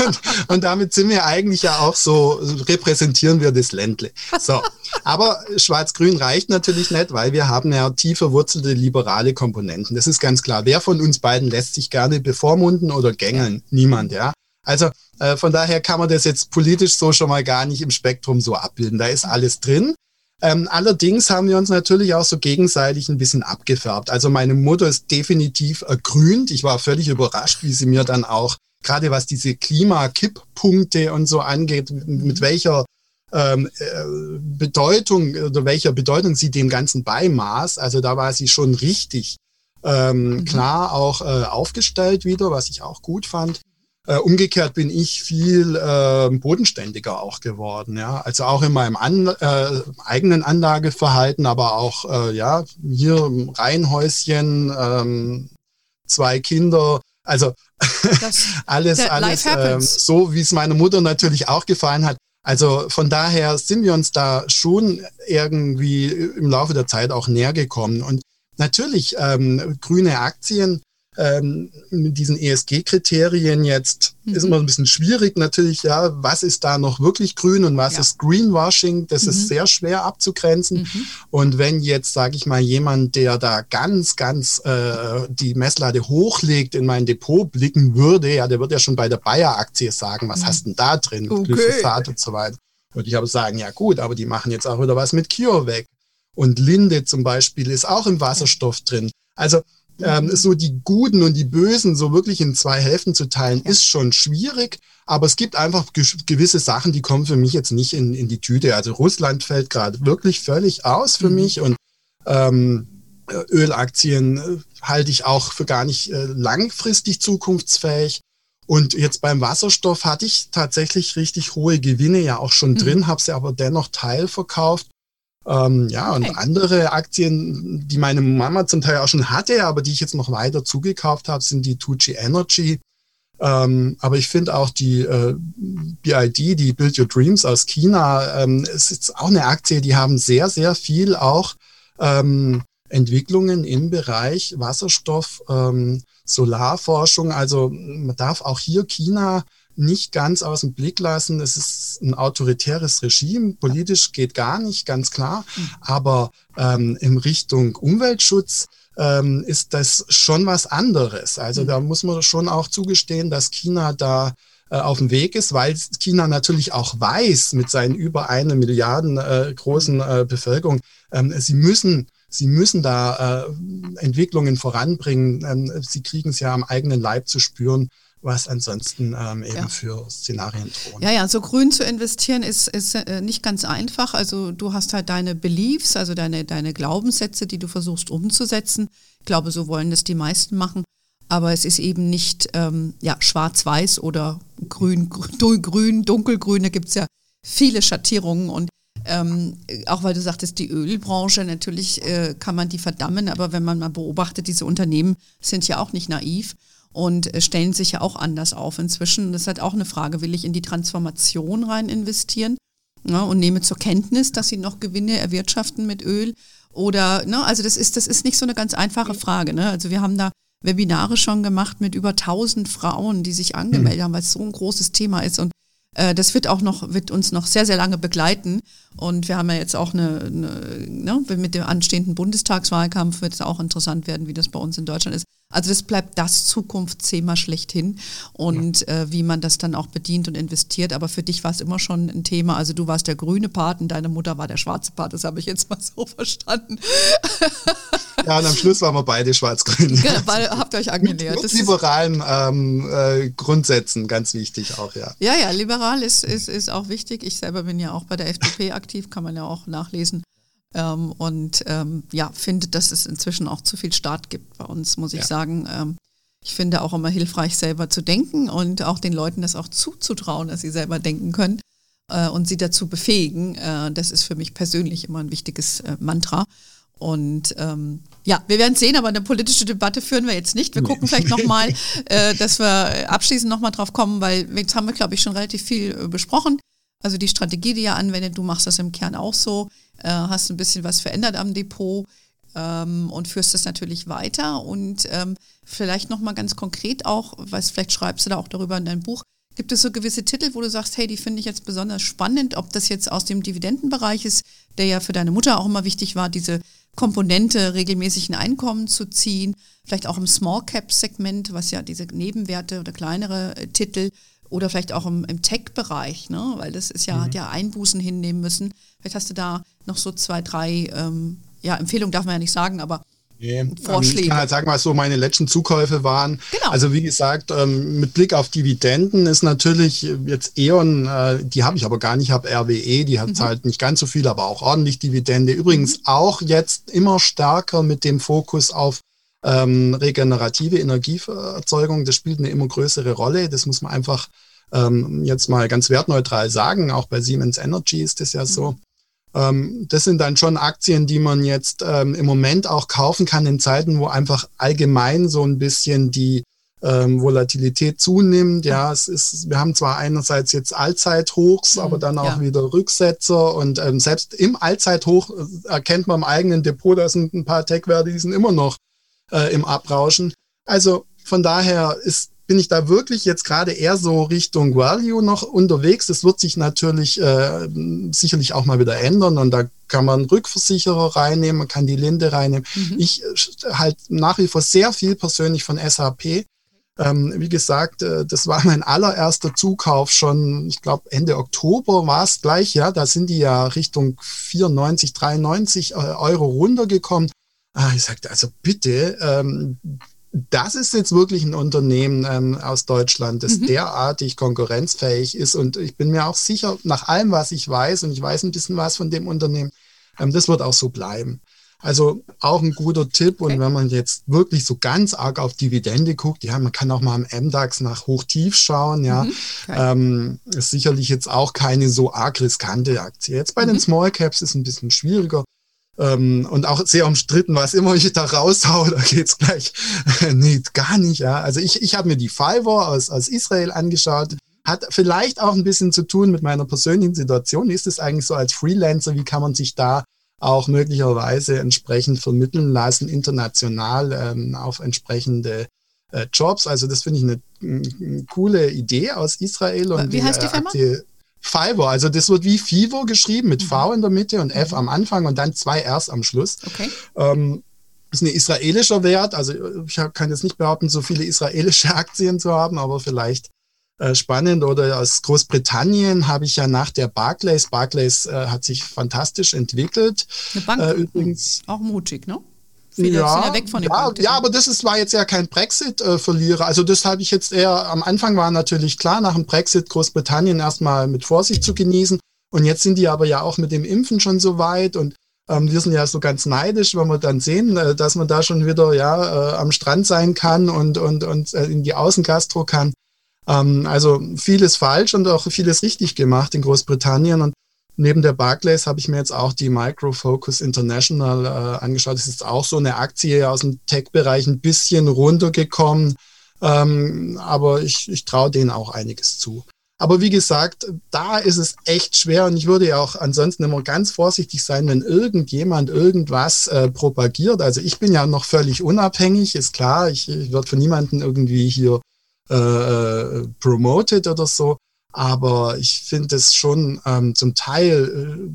Und, und, damit sind wir eigentlich ja auch so, repräsentieren wir das Ländle. So. Aber schwarz-grün reicht natürlich nicht, weil wir haben ja tief verwurzelte liberale Komponenten. Das ist ganz klar. Wer von uns beiden lässt sich gerne bevormunden oder gängeln? Niemand, ja. Also äh, von daher kann man das jetzt politisch so schon mal gar nicht im Spektrum so abbilden. Da ist alles drin. Ähm, allerdings haben wir uns natürlich auch so gegenseitig ein bisschen abgefärbt. Also meine Mutter ist definitiv ergrünt. Ich war völlig überrascht, wie sie mir dann auch, gerade was diese Klimakipppunkte und so angeht, mit welcher ähm, äh, Bedeutung oder welcher Bedeutung sie dem Ganzen beimaß. Also da war sie schon richtig ähm, mhm. klar auch äh, aufgestellt wieder, was ich auch gut fand. Äh, umgekehrt bin ich viel äh, bodenständiger auch geworden, ja. Also auch in meinem An äh, eigenen Anlageverhalten, aber auch äh, ja hier im Reihenhäuschen, ähm, zwei Kinder, also [laughs] alles, alles ähm, so, wie es meiner Mutter natürlich auch gefallen hat. Also von daher sind wir uns da schon irgendwie im Laufe der Zeit auch näher gekommen. Und natürlich ähm, grüne Aktien ähm, mit diesen ESG-Kriterien jetzt mhm. ist immer ein bisschen schwierig natürlich, ja, was ist da noch wirklich grün und was ja. ist Greenwashing, das mhm. ist sehr schwer abzugrenzen. Mhm. Und wenn jetzt, sage ich mal, jemand, der da ganz, ganz äh, die Messlatte hochlegt, in mein Depot blicken würde, ja, der wird ja schon bei der Bayer-Aktie sagen, was mhm. hast denn da drin, okay. Glyphosat und so weiter. Und ich habe sagen, ja gut, aber die machen jetzt auch wieder was mit CureVac. Und Linde zum Beispiel ist auch im Wasserstoff drin. Also ähm, so die Guten und die Bösen so wirklich in zwei Hälften zu teilen, ist schon schwierig. Aber es gibt einfach gewisse Sachen, die kommen für mich jetzt nicht in, in die Tüte. Also Russland fällt gerade wirklich völlig aus für mhm. mich und ähm, Ölaktien äh, halte ich auch für gar nicht äh, langfristig zukunftsfähig. Und jetzt beim Wasserstoff hatte ich tatsächlich richtig hohe Gewinne ja auch schon mhm. drin, habe sie aber dennoch teilverkauft ähm, ja, und andere Aktien, die meine Mama zum Teil auch schon hatte, aber die ich jetzt noch weiter zugekauft habe, sind die Tucci Energy. Ähm, aber ich finde auch die äh, BID, die Build Your Dreams aus China, ähm, ist jetzt auch eine Aktie, die haben sehr, sehr viel auch ähm, Entwicklungen im Bereich Wasserstoff, ähm, Solarforschung. Also man darf auch hier China nicht ganz aus dem Blick lassen. Es ist ein autoritäres Regime, politisch geht gar nicht, ganz klar. Aber ähm, in Richtung Umweltschutz ähm, ist das schon was anderes. Also da muss man schon auch zugestehen, dass China da äh, auf dem Weg ist, weil China natürlich auch weiß mit seinen über eine Milliarden äh, großen äh, Bevölkerung, ähm, sie müssen Sie müssen da äh, Entwicklungen voranbringen. Ähm, sie kriegen es ja am eigenen Leib zu spüren was ansonsten ähm, eben ja. für Szenarien drohen. Ja, ja, so grün zu investieren ist, ist äh, nicht ganz einfach. Also du hast halt deine Beliefs, also deine, deine Glaubenssätze, die du versuchst umzusetzen. Ich glaube, so wollen das die meisten machen. Aber es ist eben nicht ähm, ja, schwarz-weiß oder grün, grün, grün, dunkelgrün. Da gibt es ja viele Schattierungen und ähm, auch weil du sagtest, die Ölbranche, natürlich äh, kann man die verdammen, aber wenn man mal beobachtet, diese Unternehmen sind ja auch nicht naiv und äh, stellen sich ja auch anders auf inzwischen. Das ist halt auch eine Frage, will ich in die Transformation rein investieren ne, und nehme zur Kenntnis, dass sie noch Gewinne erwirtschaften mit Öl oder, ne, also das ist, das ist nicht so eine ganz einfache Frage. Ne? Also wir haben da Webinare schon gemacht mit über 1000 Frauen, die sich angemeldet mhm. haben, weil es so ein großes Thema ist und äh, das wird auch noch, wird uns noch sehr, sehr lange begleiten. Und wir haben ja jetzt auch eine, eine ne, mit dem anstehenden Bundestagswahlkampf wird es auch interessant werden, wie das bei uns in Deutschland ist. Also das bleibt das Zukunftsthema schlechthin und ja. äh, wie man das dann auch bedient und investiert. Aber für dich war es immer schon ein Thema. Also du warst der grüne Part und deine Mutter war der schwarze Part. Das habe ich jetzt mal so [laughs] verstanden. Ja, und am Schluss waren wir beide schwarz-grün. Genau, weil habt ihr euch angenähert. Mit, mit liberalen ähm, äh, Grundsätzen, ganz wichtig auch, ja. Ja, ja, liberal ist, ist, ist auch wichtig. Ich selber bin ja auch bei der FDP aktiv, kann man ja auch nachlesen. Ähm, und ähm, ja, finde, dass es inzwischen auch zu viel Staat gibt bei uns, muss ich ja. sagen. Ähm, ich finde auch immer hilfreich, selber zu denken und auch den Leuten das auch zuzutrauen, dass sie selber denken können äh, und sie dazu befähigen. Äh, das ist für mich persönlich immer ein wichtiges äh, Mantra. Und ähm, ja, wir werden sehen, aber eine politische Debatte führen wir jetzt nicht. Wir gucken vielleicht nochmal, äh, dass wir abschließend nochmal drauf kommen, weil jetzt haben wir, glaube ich, schon relativ viel äh, besprochen. Also die Strategie, die ihr anwendet, du machst das im Kern auch so, äh, hast ein bisschen was verändert am Depot ähm, und führst das natürlich weiter. Und ähm, vielleicht nochmal ganz konkret auch, was vielleicht schreibst du da auch darüber in deinem Buch, Gibt es so gewisse Titel, wo du sagst, hey, die finde ich jetzt besonders spannend, ob das jetzt aus dem Dividendenbereich ist, der ja für deine Mutter auch immer wichtig war, diese Komponente regelmäßigen Einkommen zu ziehen, vielleicht auch im Small Cap Segment, was ja diese Nebenwerte oder kleinere äh, Titel oder vielleicht auch im, im Tech-Bereich, ne? weil das ist ja, mhm. hat ja Einbußen hinnehmen müssen. Vielleicht hast du da noch so zwei, drei, ähm, ja, Empfehlungen darf man ja nicht sagen, aber Nee, Vorschläge. Ich kann halt sagen, was so meine letzten Zukäufe waren. Genau. Also wie gesagt, ähm, mit Blick auf Dividenden ist natürlich jetzt E.ON, äh, die habe ich aber gar nicht, ich habe RWE, die hat mhm. halt nicht ganz so viel, aber auch ordentlich Dividende. Übrigens mhm. auch jetzt immer stärker mit dem Fokus auf Ähm, regenerative Energieerzeugung, das spielt eine immer größere Rolle. Das muss man einfach ähm, jetzt mal ganz wertneutral sagen. Auch bei Siemens Energy ist das ja so. Mhm. Ähm, das sind dann schon Aktien, die man jetzt ähm, im Moment auch kaufen kann in Zeiten, wo einfach allgemein so ein bisschen die ähm, Volatilität zunimmt. Ja, es ist, wir haben zwar einerseits jetzt Allzeithochs, mhm, aber dann auch ja. wieder Rücksetzer und ähm, selbst im Allzeithoch äh, erkennt man im eigenen Depot, da sind ein paar Tech-Werte, die sind immer noch äh, im Abrauschen. Also von daher ist bin ich da wirklich jetzt gerade eher so Richtung Value noch unterwegs. Das wird sich natürlich äh, sicherlich auch mal wieder ändern und da kann man Rückversicherer reinnehmen, man kann die Linde reinnehmen. Mhm. Ich äh, halt nach wie vor sehr viel persönlich von SAP. Ähm, wie gesagt, äh, das war mein allererster Zukauf schon, ich glaube Ende Oktober war es gleich, ja, da sind die ja Richtung 94, 93 äh, Euro runtergekommen. Ah, ich sagte, also bitte, ähm, das ist jetzt wirklich ein Unternehmen ähm, aus Deutschland, das mhm. derartig konkurrenzfähig ist. Und ich bin mir auch sicher, nach allem, was ich weiß, und ich weiß ein bisschen was von dem Unternehmen, ähm, das wird auch so bleiben. Also auch ein guter Tipp. Und wenn man jetzt wirklich so ganz arg auf Dividende guckt, ja, man kann auch mal am MDAX nach Hochtief schauen, ja. Mhm. Okay. Ähm, ist sicherlich jetzt auch keine so arg riskante Aktie. Jetzt bei mhm. den Small Caps ist ein bisschen schwieriger. Ähm, und auch sehr umstritten, was immer ich da raushau, [laughs] da geht's gleich. nee, gar nicht. Ja. Also ich, ich habe mir die Fiverr aus, aus Israel angeschaut. Hat vielleicht auch ein bisschen zu tun mit meiner persönlichen Situation. Wie ist es eigentlich so als Freelancer? Wie kann man sich da auch möglicherweise entsprechend vermitteln lassen, international ähm, auf entsprechende äh, Jobs? Also das finde ich eine, eine, coole Idee aus Israel. Und Wie heißt die, die Firma? Fiverr, also das wird wie Fivo geschrieben mit V mhm. in der Mitte und F am Anfang und dann zwei Rs am Schluss. Okay. Ähm, ist ein israelischer Wert, also ich kann jetzt nicht behaupten, so viele israelische [laughs] Aktien zu haben, aber vielleicht äh, spannend. Oder aus Großbritannien habe ich ja nach der Barclays, Barclays äh, hat sich fantastisch entwickelt. Eine Bank äh, übrigens. Auch mutig, ne? Viele ja, sind ja weg von dem ja, ja, aber das ist, war jetzt ja kein Brexit-Verlierer. also das habe ich jetzt eher, am Anfang war natürlich klar, nach dem Brexit Großbritannien erstmal mit Vorsicht zu genießen. Und jetzt sind die aber ja auch mit dem Impfen schon so weit und ähm, wir sind ja so ganz neidisch, wenn wir dann sehen, äh, dass man da schon wieder ja äh, am Strand sein kann und, und, und äh, in die Außengastro kann. Ähm, also vieles falsch und auch vieles richtig gemacht in Großbritannien. Und Neben der Barclays habe ich mir jetzt auch die Micro Focus International äh, angeschaut. Das ist auch so eine Aktie aus dem Tech-Bereich ein bisschen runtergekommen. Ähm, aber ich, ich traue denen auch einiges zu. Aber wie gesagt, da ist es echt schwer und ich würde ja auch ansonsten immer ganz vorsichtig sein, wenn irgendjemand irgendwas äh, propagiert. Also ich bin ja noch völlig unabhängig, ist klar, ich, ich werde von niemandem irgendwie hier äh, äh promoted oder so. Aber ich finde es schon ähm, zum Teil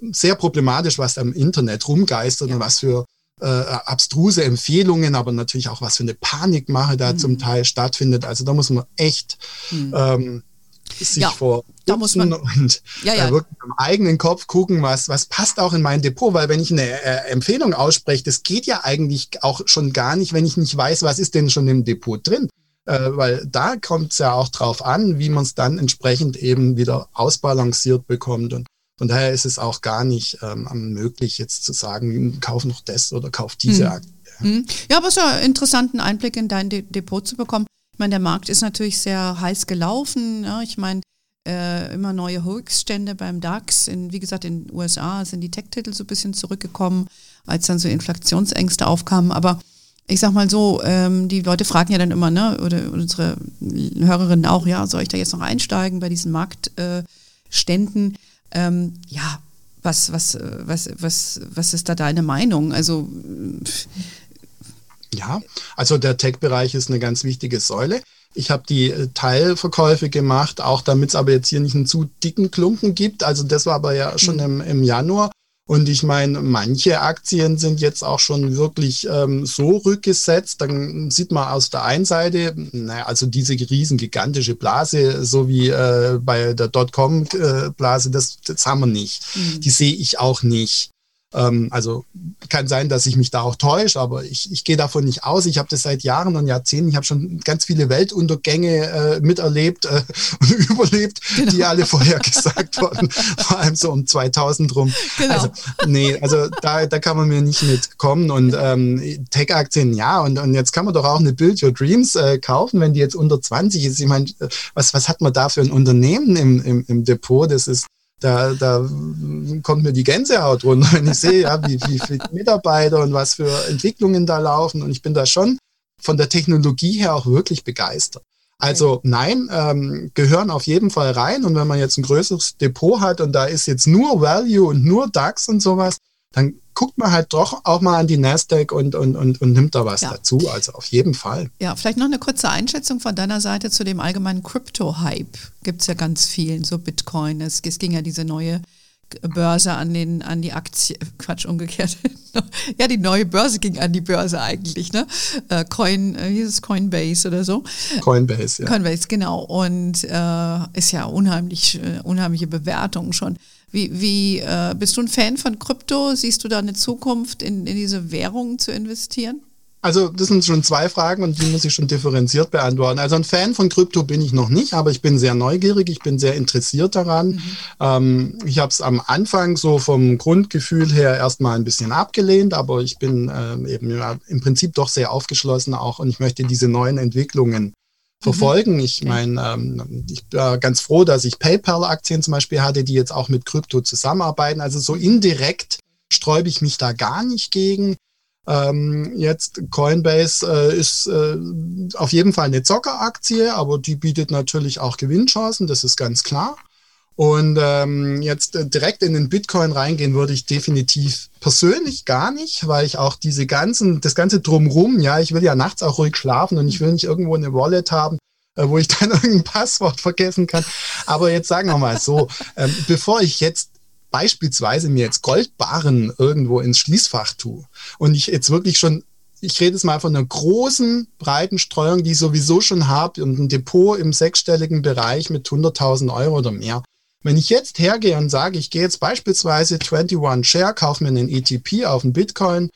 äh, sehr problematisch, was da im Internet rumgeistert ja. und was für äh, abstruse Empfehlungen, aber natürlich auch was für eine Panikmache da mhm. zum Teil stattfindet. Also da muss man echt mhm. ähm, sich ja, vor da muss man und ja, ja. Äh, wirklich im eigenen Kopf gucken, was, was passt auch in mein Depot, weil wenn ich eine äh, Empfehlung ausspreche, das geht ja eigentlich auch schon gar nicht, wenn ich nicht weiß, was ist denn schon im Depot drin äh, weil da kommt es ja auch drauf an, wie man es dann entsprechend eben wieder ausbalanciert bekommt. Und von daher ist es auch gar nicht ähm, möglich, jetzt zu sagen, kauf noch das oder kauf diese hm. Aktie. Hm. Ja, aber interessant, einen Einblick in dein De Depot zu bekommen. Ich meine, der Markt ist natürlich sehr heiß gelaufen. Ja, ich meine, äh, immer neue Höchststände beim DAX. In, wie gesagt, in den USA sind die Tech-Titel so ein bisschen zurückgekommen, als dann so Inflationsängste aufkamen. Aber ich sag mal so, ähm, die Leute fragen ja dann immer, ne, oder unsere Hörerinnen auch, ja, soll ich da jetzt noch einsteigen bei diesen Marktständen? Äh, ähm, ja, was, was, was, was, was ist da deine Meinung? Also ja, also der Tech-Bereich ist eine ganz wichtige Säule. Ich habe die äh, Teilverkäufe gemacht, auch damit es aber jetzt hier nicht einen zu dicken Klumpen gibt. Also das war aber ja schon mhm. im, im Januar. Und ich meine, manche Aktien sind jetzt auch schon wirklich ähm, so rückgesetzt. Dann sieht man aus der einen Seite, naja, also diese riesen gigantische Blase, so wie äh, bei der Dotcom-Blase, das, das haben wir nicht. Mhm. Die sehe ich auch nicht. Ähm, also kann sein, dass ich mich da auch täusche, aber ich, ich gehe davon nicht aus. Ich habe das seit Jahren und Jahrzehnten. Ich habe schon ganz viele Weltuntergänge äh, miterlebt äh, [laughs] und überlebt, genau. die alle vorhergesagt wurden, [laughs] vor allem so um 2000 rum. Genau. Also, nee, also da, da kann man mir nicht mitkommen. Und ähm, Tech-Aktien, ja, und, und jetzt kann man doch auch eine Build Your Dreams äh, kaufen, wenn die jetzt unter 20 ist. Ich meine, äh, was, was hat man da für ein Unternehmen im, im, im Depot? Das ist da, da kommt mir die Gänsehaut runter, wenn ich sehe, ja, wie, wie viele Mitarbeiter und was für Entwicklungen da laufen. Und ich bin da schon von der Technologie her auch wirklich begeistert. Also nein, ähm, gehören auf jeden Fall rein. Und wenn man jetzt ein größeres Depot hat und da ist jetzt nur Value und nur DAX und sowas, dann guckt man halt doch auch mal an die Nasdaq und, und, und, und nimmt da was ja. dazu. Also auf jeden Fall. Ja, vielleicht noch eine kurze Einschätzung von deiner Seite zu dem allgemeinen Crypto-Hype. Gibt es ja ganz vielen, so Bitcoin. Es, es ging ja diese neue Börse an den an die Aktie Quatsch umgekehrt. [laughs] Ja die neue Börse ging an die Börse eigentlich ne? Äh, Coin äh, hieß es? Coinbase oder so? Coinbase ja. Coinbase genau. Und äh, ist ja unheimlich äh, unheimliche Bewertung schon. Wie, wie äh, bist du ein Fan von Krypto? Siehst du da eine Zukunft, in, in diese Währungen zu investieren? Also das sind schon zwei Fragen und die muss ich schon differenziert beantworten. Also ein Fan von Krypto bin ich noch nicht, aber ich bin sehr neugierig, ich bin sehr interessiert daran. Mhm. Ähm, ich habe es am Anfang so vom Grundgefühl her erstmal ein bisschen abgelehnt, aber ich bin ähm, eben ja, im Prinzip doch sehr aufgeschlossen auch und ich möchte diese neuen Entwicklungen verfolgen. Mhm. Ich meine, ähm, ich bin ganz froh, dass ich PayPal-Aktien zum Beispiel hatte, die jetzt auch mit Krypto zusammenarbeiten. Also so indirekt sträube ich mich da gar nicht gegen. Ähm, jetzt Coinbase äh, ist äh, auf jeden Fall eine Zockeraktie, aber die bietet natürlich auch Gewinnchancen, das ist ganz klar. Und ähm, jetzt äh, direkt in den Bitcoin reingehen würde ich definitiv persönlich gar nicht, weil ich auch diese ganzen, das ganze drumrum, ja, ich will ja nachts auch ruhig schlafen und ich will nicht irgendwo eine Wallet haben, äh, wo ich [laughs] dann irgendein Passwort vergessen kann. Aber jetzt sagen wir mal so, ähm, bevor ich jetzt beispielsweise mir jetzt Goldbarren irgendwo ins Schließfach tue und ich jetzt wirklich schon ich rede jetzt mal von einer großen, breiten Streuung, die ich sowieso schon habe und ein Depot im sechsstelligen Bereich mit 100.000 Euro oder mehr. Wenn ich jetzt hergehe und sage, ich gehe jetzt beispielsweise 21 Share, kaufe mir einen ETP auf einen Bitcoin,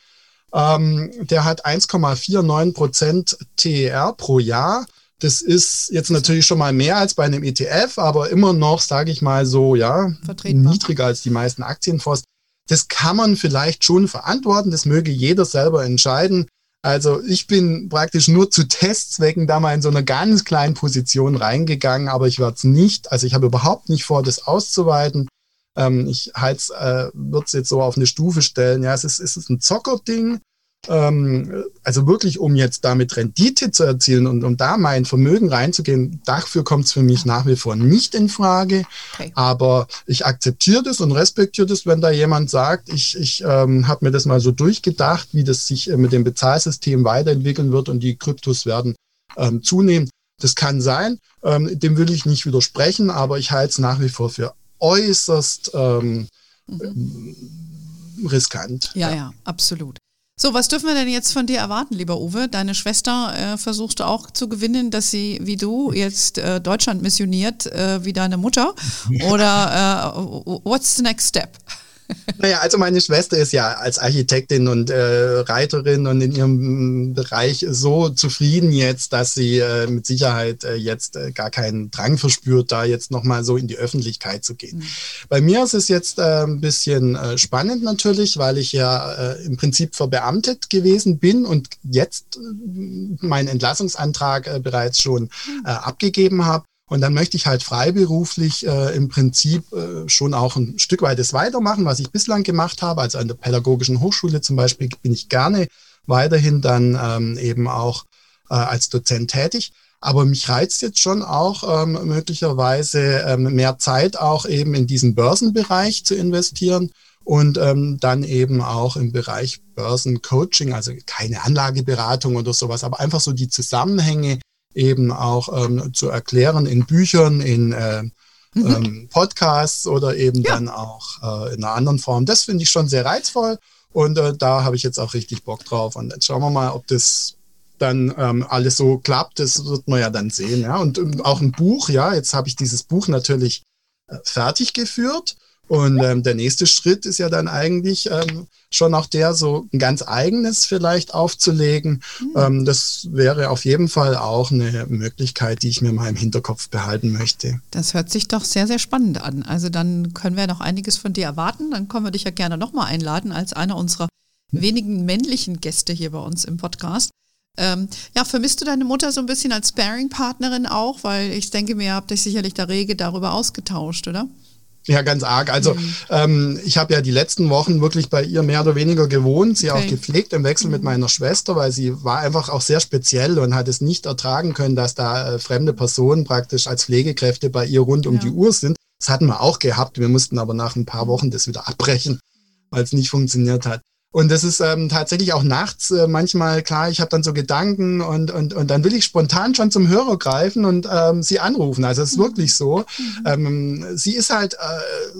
ähm, der hat 1,49% TER pro Jahr. Das ist jetzt natürlich schon mal mehr als bei einem ETF, aber immer noch, sage ich mal so, ja, Vertretbar. niedriger als die meisten Aktienfonds. Das kann man vielleicht schon verantworten, das möge jeder selber entscheiden. Also ich bin praktisch nur zu Testzwecken da mal in so einer ganz kleinen Position reingegangen, aber ich werde es nicht, also ich habe überhaupt nicht vor, das auszuweiten. Ähm, ich halt, äh, würde es jetzt so auf eine Stufe stellen. Ja, es ist, es ist ein Zockerding ähm, also wirklich, um jetzt damit Rendite zu erzielen und um da mein Vermögen reinzugehen, dafür kommt es für mich nach wie vor nicht in Frage. Okay. Aber ich akzeptiere das und respektiere das, wenn da jemand sagt, ich, ich ähm, habe mir das mal so durchgedacht, wie das sich äh, mit dem Bezahlsystem weiterentwickeln wird und die Kryptos werden ähm, zunehmen. Das kann sein, ähm, dem will ich nicht widersprechen, aber ich halte es nach wie vor für äußerst ähm, mhm. riskant. Ja, ja, ja, absolut. So, was dürfen wir denn jetzt von dir erwarten, lieber Uwe? Deine Schwester äh, versuchst du auch zu gewinnen, dass sie wie du jetzt äh, Deutschland missioniert, äh, wie deine Mutter? [laughs] Oder äh, what's the next step? Naja, also meine Schwester ist ja als Architektin und äh, Reiterin und in ihrem Bereich so zufrieden jetzt, dass sie äh, mit Sicherheit äh, jetzt äh, gar keinen Drang verspürt, da jetzt nochmal so in die Öffentlichkeit zu gehen. Mhm. Bei mir ist es jetzt äh, ein bisschen äh, spannend natürlich, weil ich ja im Prinzip verbeamtet gewesen bin und jetzt meinen Entlassungsantrag bereits schon mhm. abgegeben habe. Und dann möchte ich halt freiberuflich äh, im Prinzip äh, schon auch ein Stück weit das weitermachen, was ich bislang gemacht habe. Also an der Pädagogischen Hochschule zum Beispiel bin ich gerne weiterhin dann ähm, eben auch äh, als Dozent tätig. Aber mich reizt jetzt schon auch ähm, möglicherweise ähm, mehr Zeit auch eben in diesen Börsenbereich zu investieren und ähm, dann eben auch im Bereich Börsencoaching, also keine Anlageberatung oder sowas, aber einfach so die Zusammenhänge eben auch ähm, zu erklären in Büchern, in äh, mhm. ähm, Podcasts oder eben ja. dann auch äh, in einer anderen Form. Das finde ich schon sehr reizvoll und äh, da habe ich jetzt auch richtig Bock drauf. Und jetzt schauen wir mal, ob das dann ähm, alles so klappt. Das wird man ja dann sehen. Ja? Und ähm, auch ein Buch, ja, jetzt habe ich dieses Buch natürlich äh, fertig geführt Und ähm, der nächste Schritt ist ja dann eigentlich ähm, schon auch der, so ein ganz eigenes vielleicht aufzulegen. Mhm. Ähm, das wäre auf jeden Fall auch eine Möglichkeit, die ich mir mal im Hinterkopf behalten möchte. Das hört sich doch sehr, sehr spannend an. Also dann können wir noch einiges von dir erwarten. Dann können wir dich ja gerne nochmal einladen als einer unserer wenigen männlichen Gäste hier bei uns im Podcast. Ähm, ja, vermisst du deine Mutter so ein bisschen als Sparing-Partnerin auch? Weil ich denke mir, ihr habt euch sicherlich da rege darüber ausgetauscht, oder? Ja, ganz arg. Also mhm. ähm, ich habe ja die letzten Wochen wirklich bei ihr mehr oder weniger gewohnt, sie okay. auch gepflegt im Wechsel mit meiner Schwester, weil sie war einfach auch sehr speziell und hat es nicht ertragen können, dass da äh, fremde Personen praktisch als Pflegekräfte bei ihr rund um ja. die Uhr sind. Das hatten wir auch gehabt. Wir mussten aber nach ein paar Wochen das wieder abbrechen, weil es nicht funktioniert hat. Und das ist ähm, tatsächlich auch nachts äh, manchmal klar, ich habe dann so Gedanken und, und, und dann will ich spontan schon zum Hörer greifen und ähm, sie anrufen. Also es ist mhm. wirklich so. Mhm. Ähm, sie ist halt äh,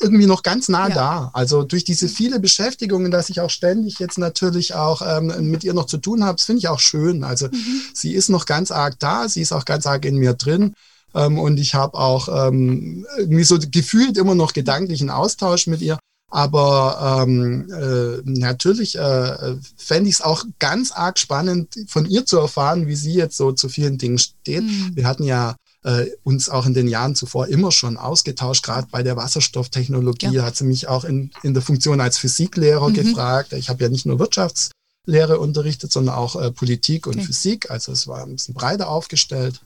irgendwie noch ganz nah ja. da. Also durch diese viele Beschäftigungen, dass ich auch ständig jetzt natürlich auch ähm, mit ihr noch zu tun habe, das finde ich auch schön. Also mhm. sie ist noch ganz arg da, sie ist auch ganz arg in mir drin. Ähm, und ich habe auch ähm, irgendwie so gefühlt immer noch gedanklichen Austausch mit ihr. Aber ähm, äh, natürlich äh, fände ich es auch ganz arg spannend, von ihr zu erfahren, wie sie jetzt so zu vielen Dingen steht. Mhm. Wir hatten ja äh, uns auch in den Jahren zuvor immer schon ausgetauscht, gerade bei der Wasserstofftechnologie ja. hat sie mich auch in, in der Funktion als Physiklehrer mhm. gefragt. Ich habe ja nicht nur Wirtschaftslehre unterrichtet, sondern auch äh, Politik und okay. Physik. Also es war ein bisschen breiter aufgestellt.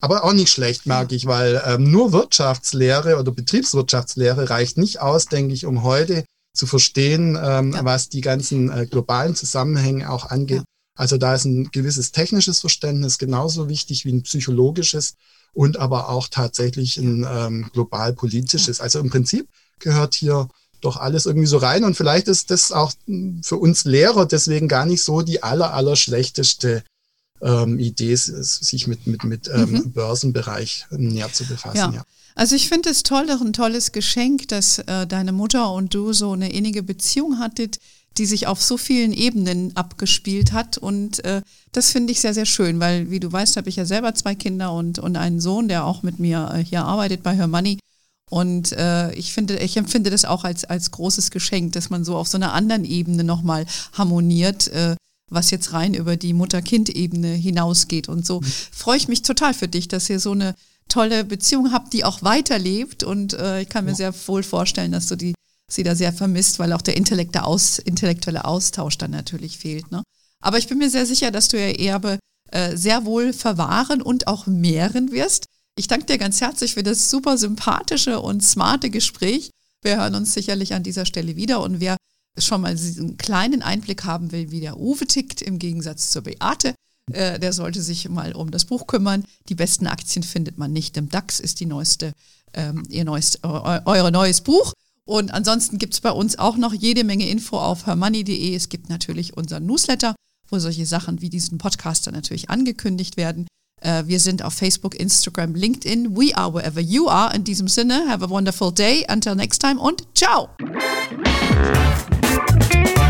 Aber auch nicht schlecht, merke ich, weil ähm, nur Wirtschaftslehre oder Betriebswirtschaftslehre reicht nicht aus, denke ich, um heute zu verstehen, ähm, ja. was die ganzen äh, globalen Zusammenhänge auch angeht. Ja. Also da ist ein gewisses technisches Verständnis genauso wichtig wie ein psychologisches und aber auch tatsächlich ein ähm, global politisches. Ja. Also im Prinzip gehört hier doch alles irgendwie so rein und vielleicht ist das auch hm, für uns Lehrer deswegen gar nicht so die aller, aller schlechteste ähm, Idee sich mit, mit, mit ähm, mhm. Börsenbereich näher zu befassen. Ja. ja. Also ich finde es toll, doch ein tolles Geschenk, dass äh, deine Mutter und du so eine innige Beziehung hattet, die sich auf so vielen Ebenen abgespielt hat. Und äh, das finde ich sehr, sehr schön, weil wie du weißt, habe ich ja selber zwei Kinder und, und einen Sohn, der auch mit mir äh, hier arbeitet bei Her Money. Und äh, ich finde, ich empfinde das auch als, als großes Geschenk, dass man so auf so einer anderen Ebene nochmal harmoniert. Äh, was jetzt rein über die Mutter-Kind-Ebene hinausgeht. Und so mhm. freue ich mich total für dich, dass ihr so eine tolle Beziehung habt, die auch weiterlebt. Und äh, ich kann mir ja. sehr wohl vorstellen, dass du die sie da sehr vermisst, weil auch der intellektuelle, Aus, intellektuelle Austausch dann natürlich fehlt. Ne? Aber ich bin mir sehr sicher, dass du ihr Erbe äh, sehr wohl verwahren und auch mehren wirst. Ich danke dir ganz herzlich für das super sympathische und smarte Gespräch. Wir hören uns sicherlich an dieser Stelle wieder und wer schon mal einen kleinen Einblick haben will, wie der Uwe tickt, im Gegensatz zur Beate, äh, der sollte sich mal um das Buch kümmern. Die besten Aktien findet man nicht im DAX, ist die neueste, ähm, ihr neuest, eu, euer neues Buch. Und ansonsten gibt es bei uns auch noch jede Menge Info auf hermoney.de. Es gibt natürlich unseren Newsletter, wo solche Sachen wie diesen Podcaster natürlich angekündigt werden. Äh, wir sind auf Facebook, Instagram, LinkedIn. We are wherever you are. In diesem Sinne, have a wonderful day. Until next time und ciao. Thank you.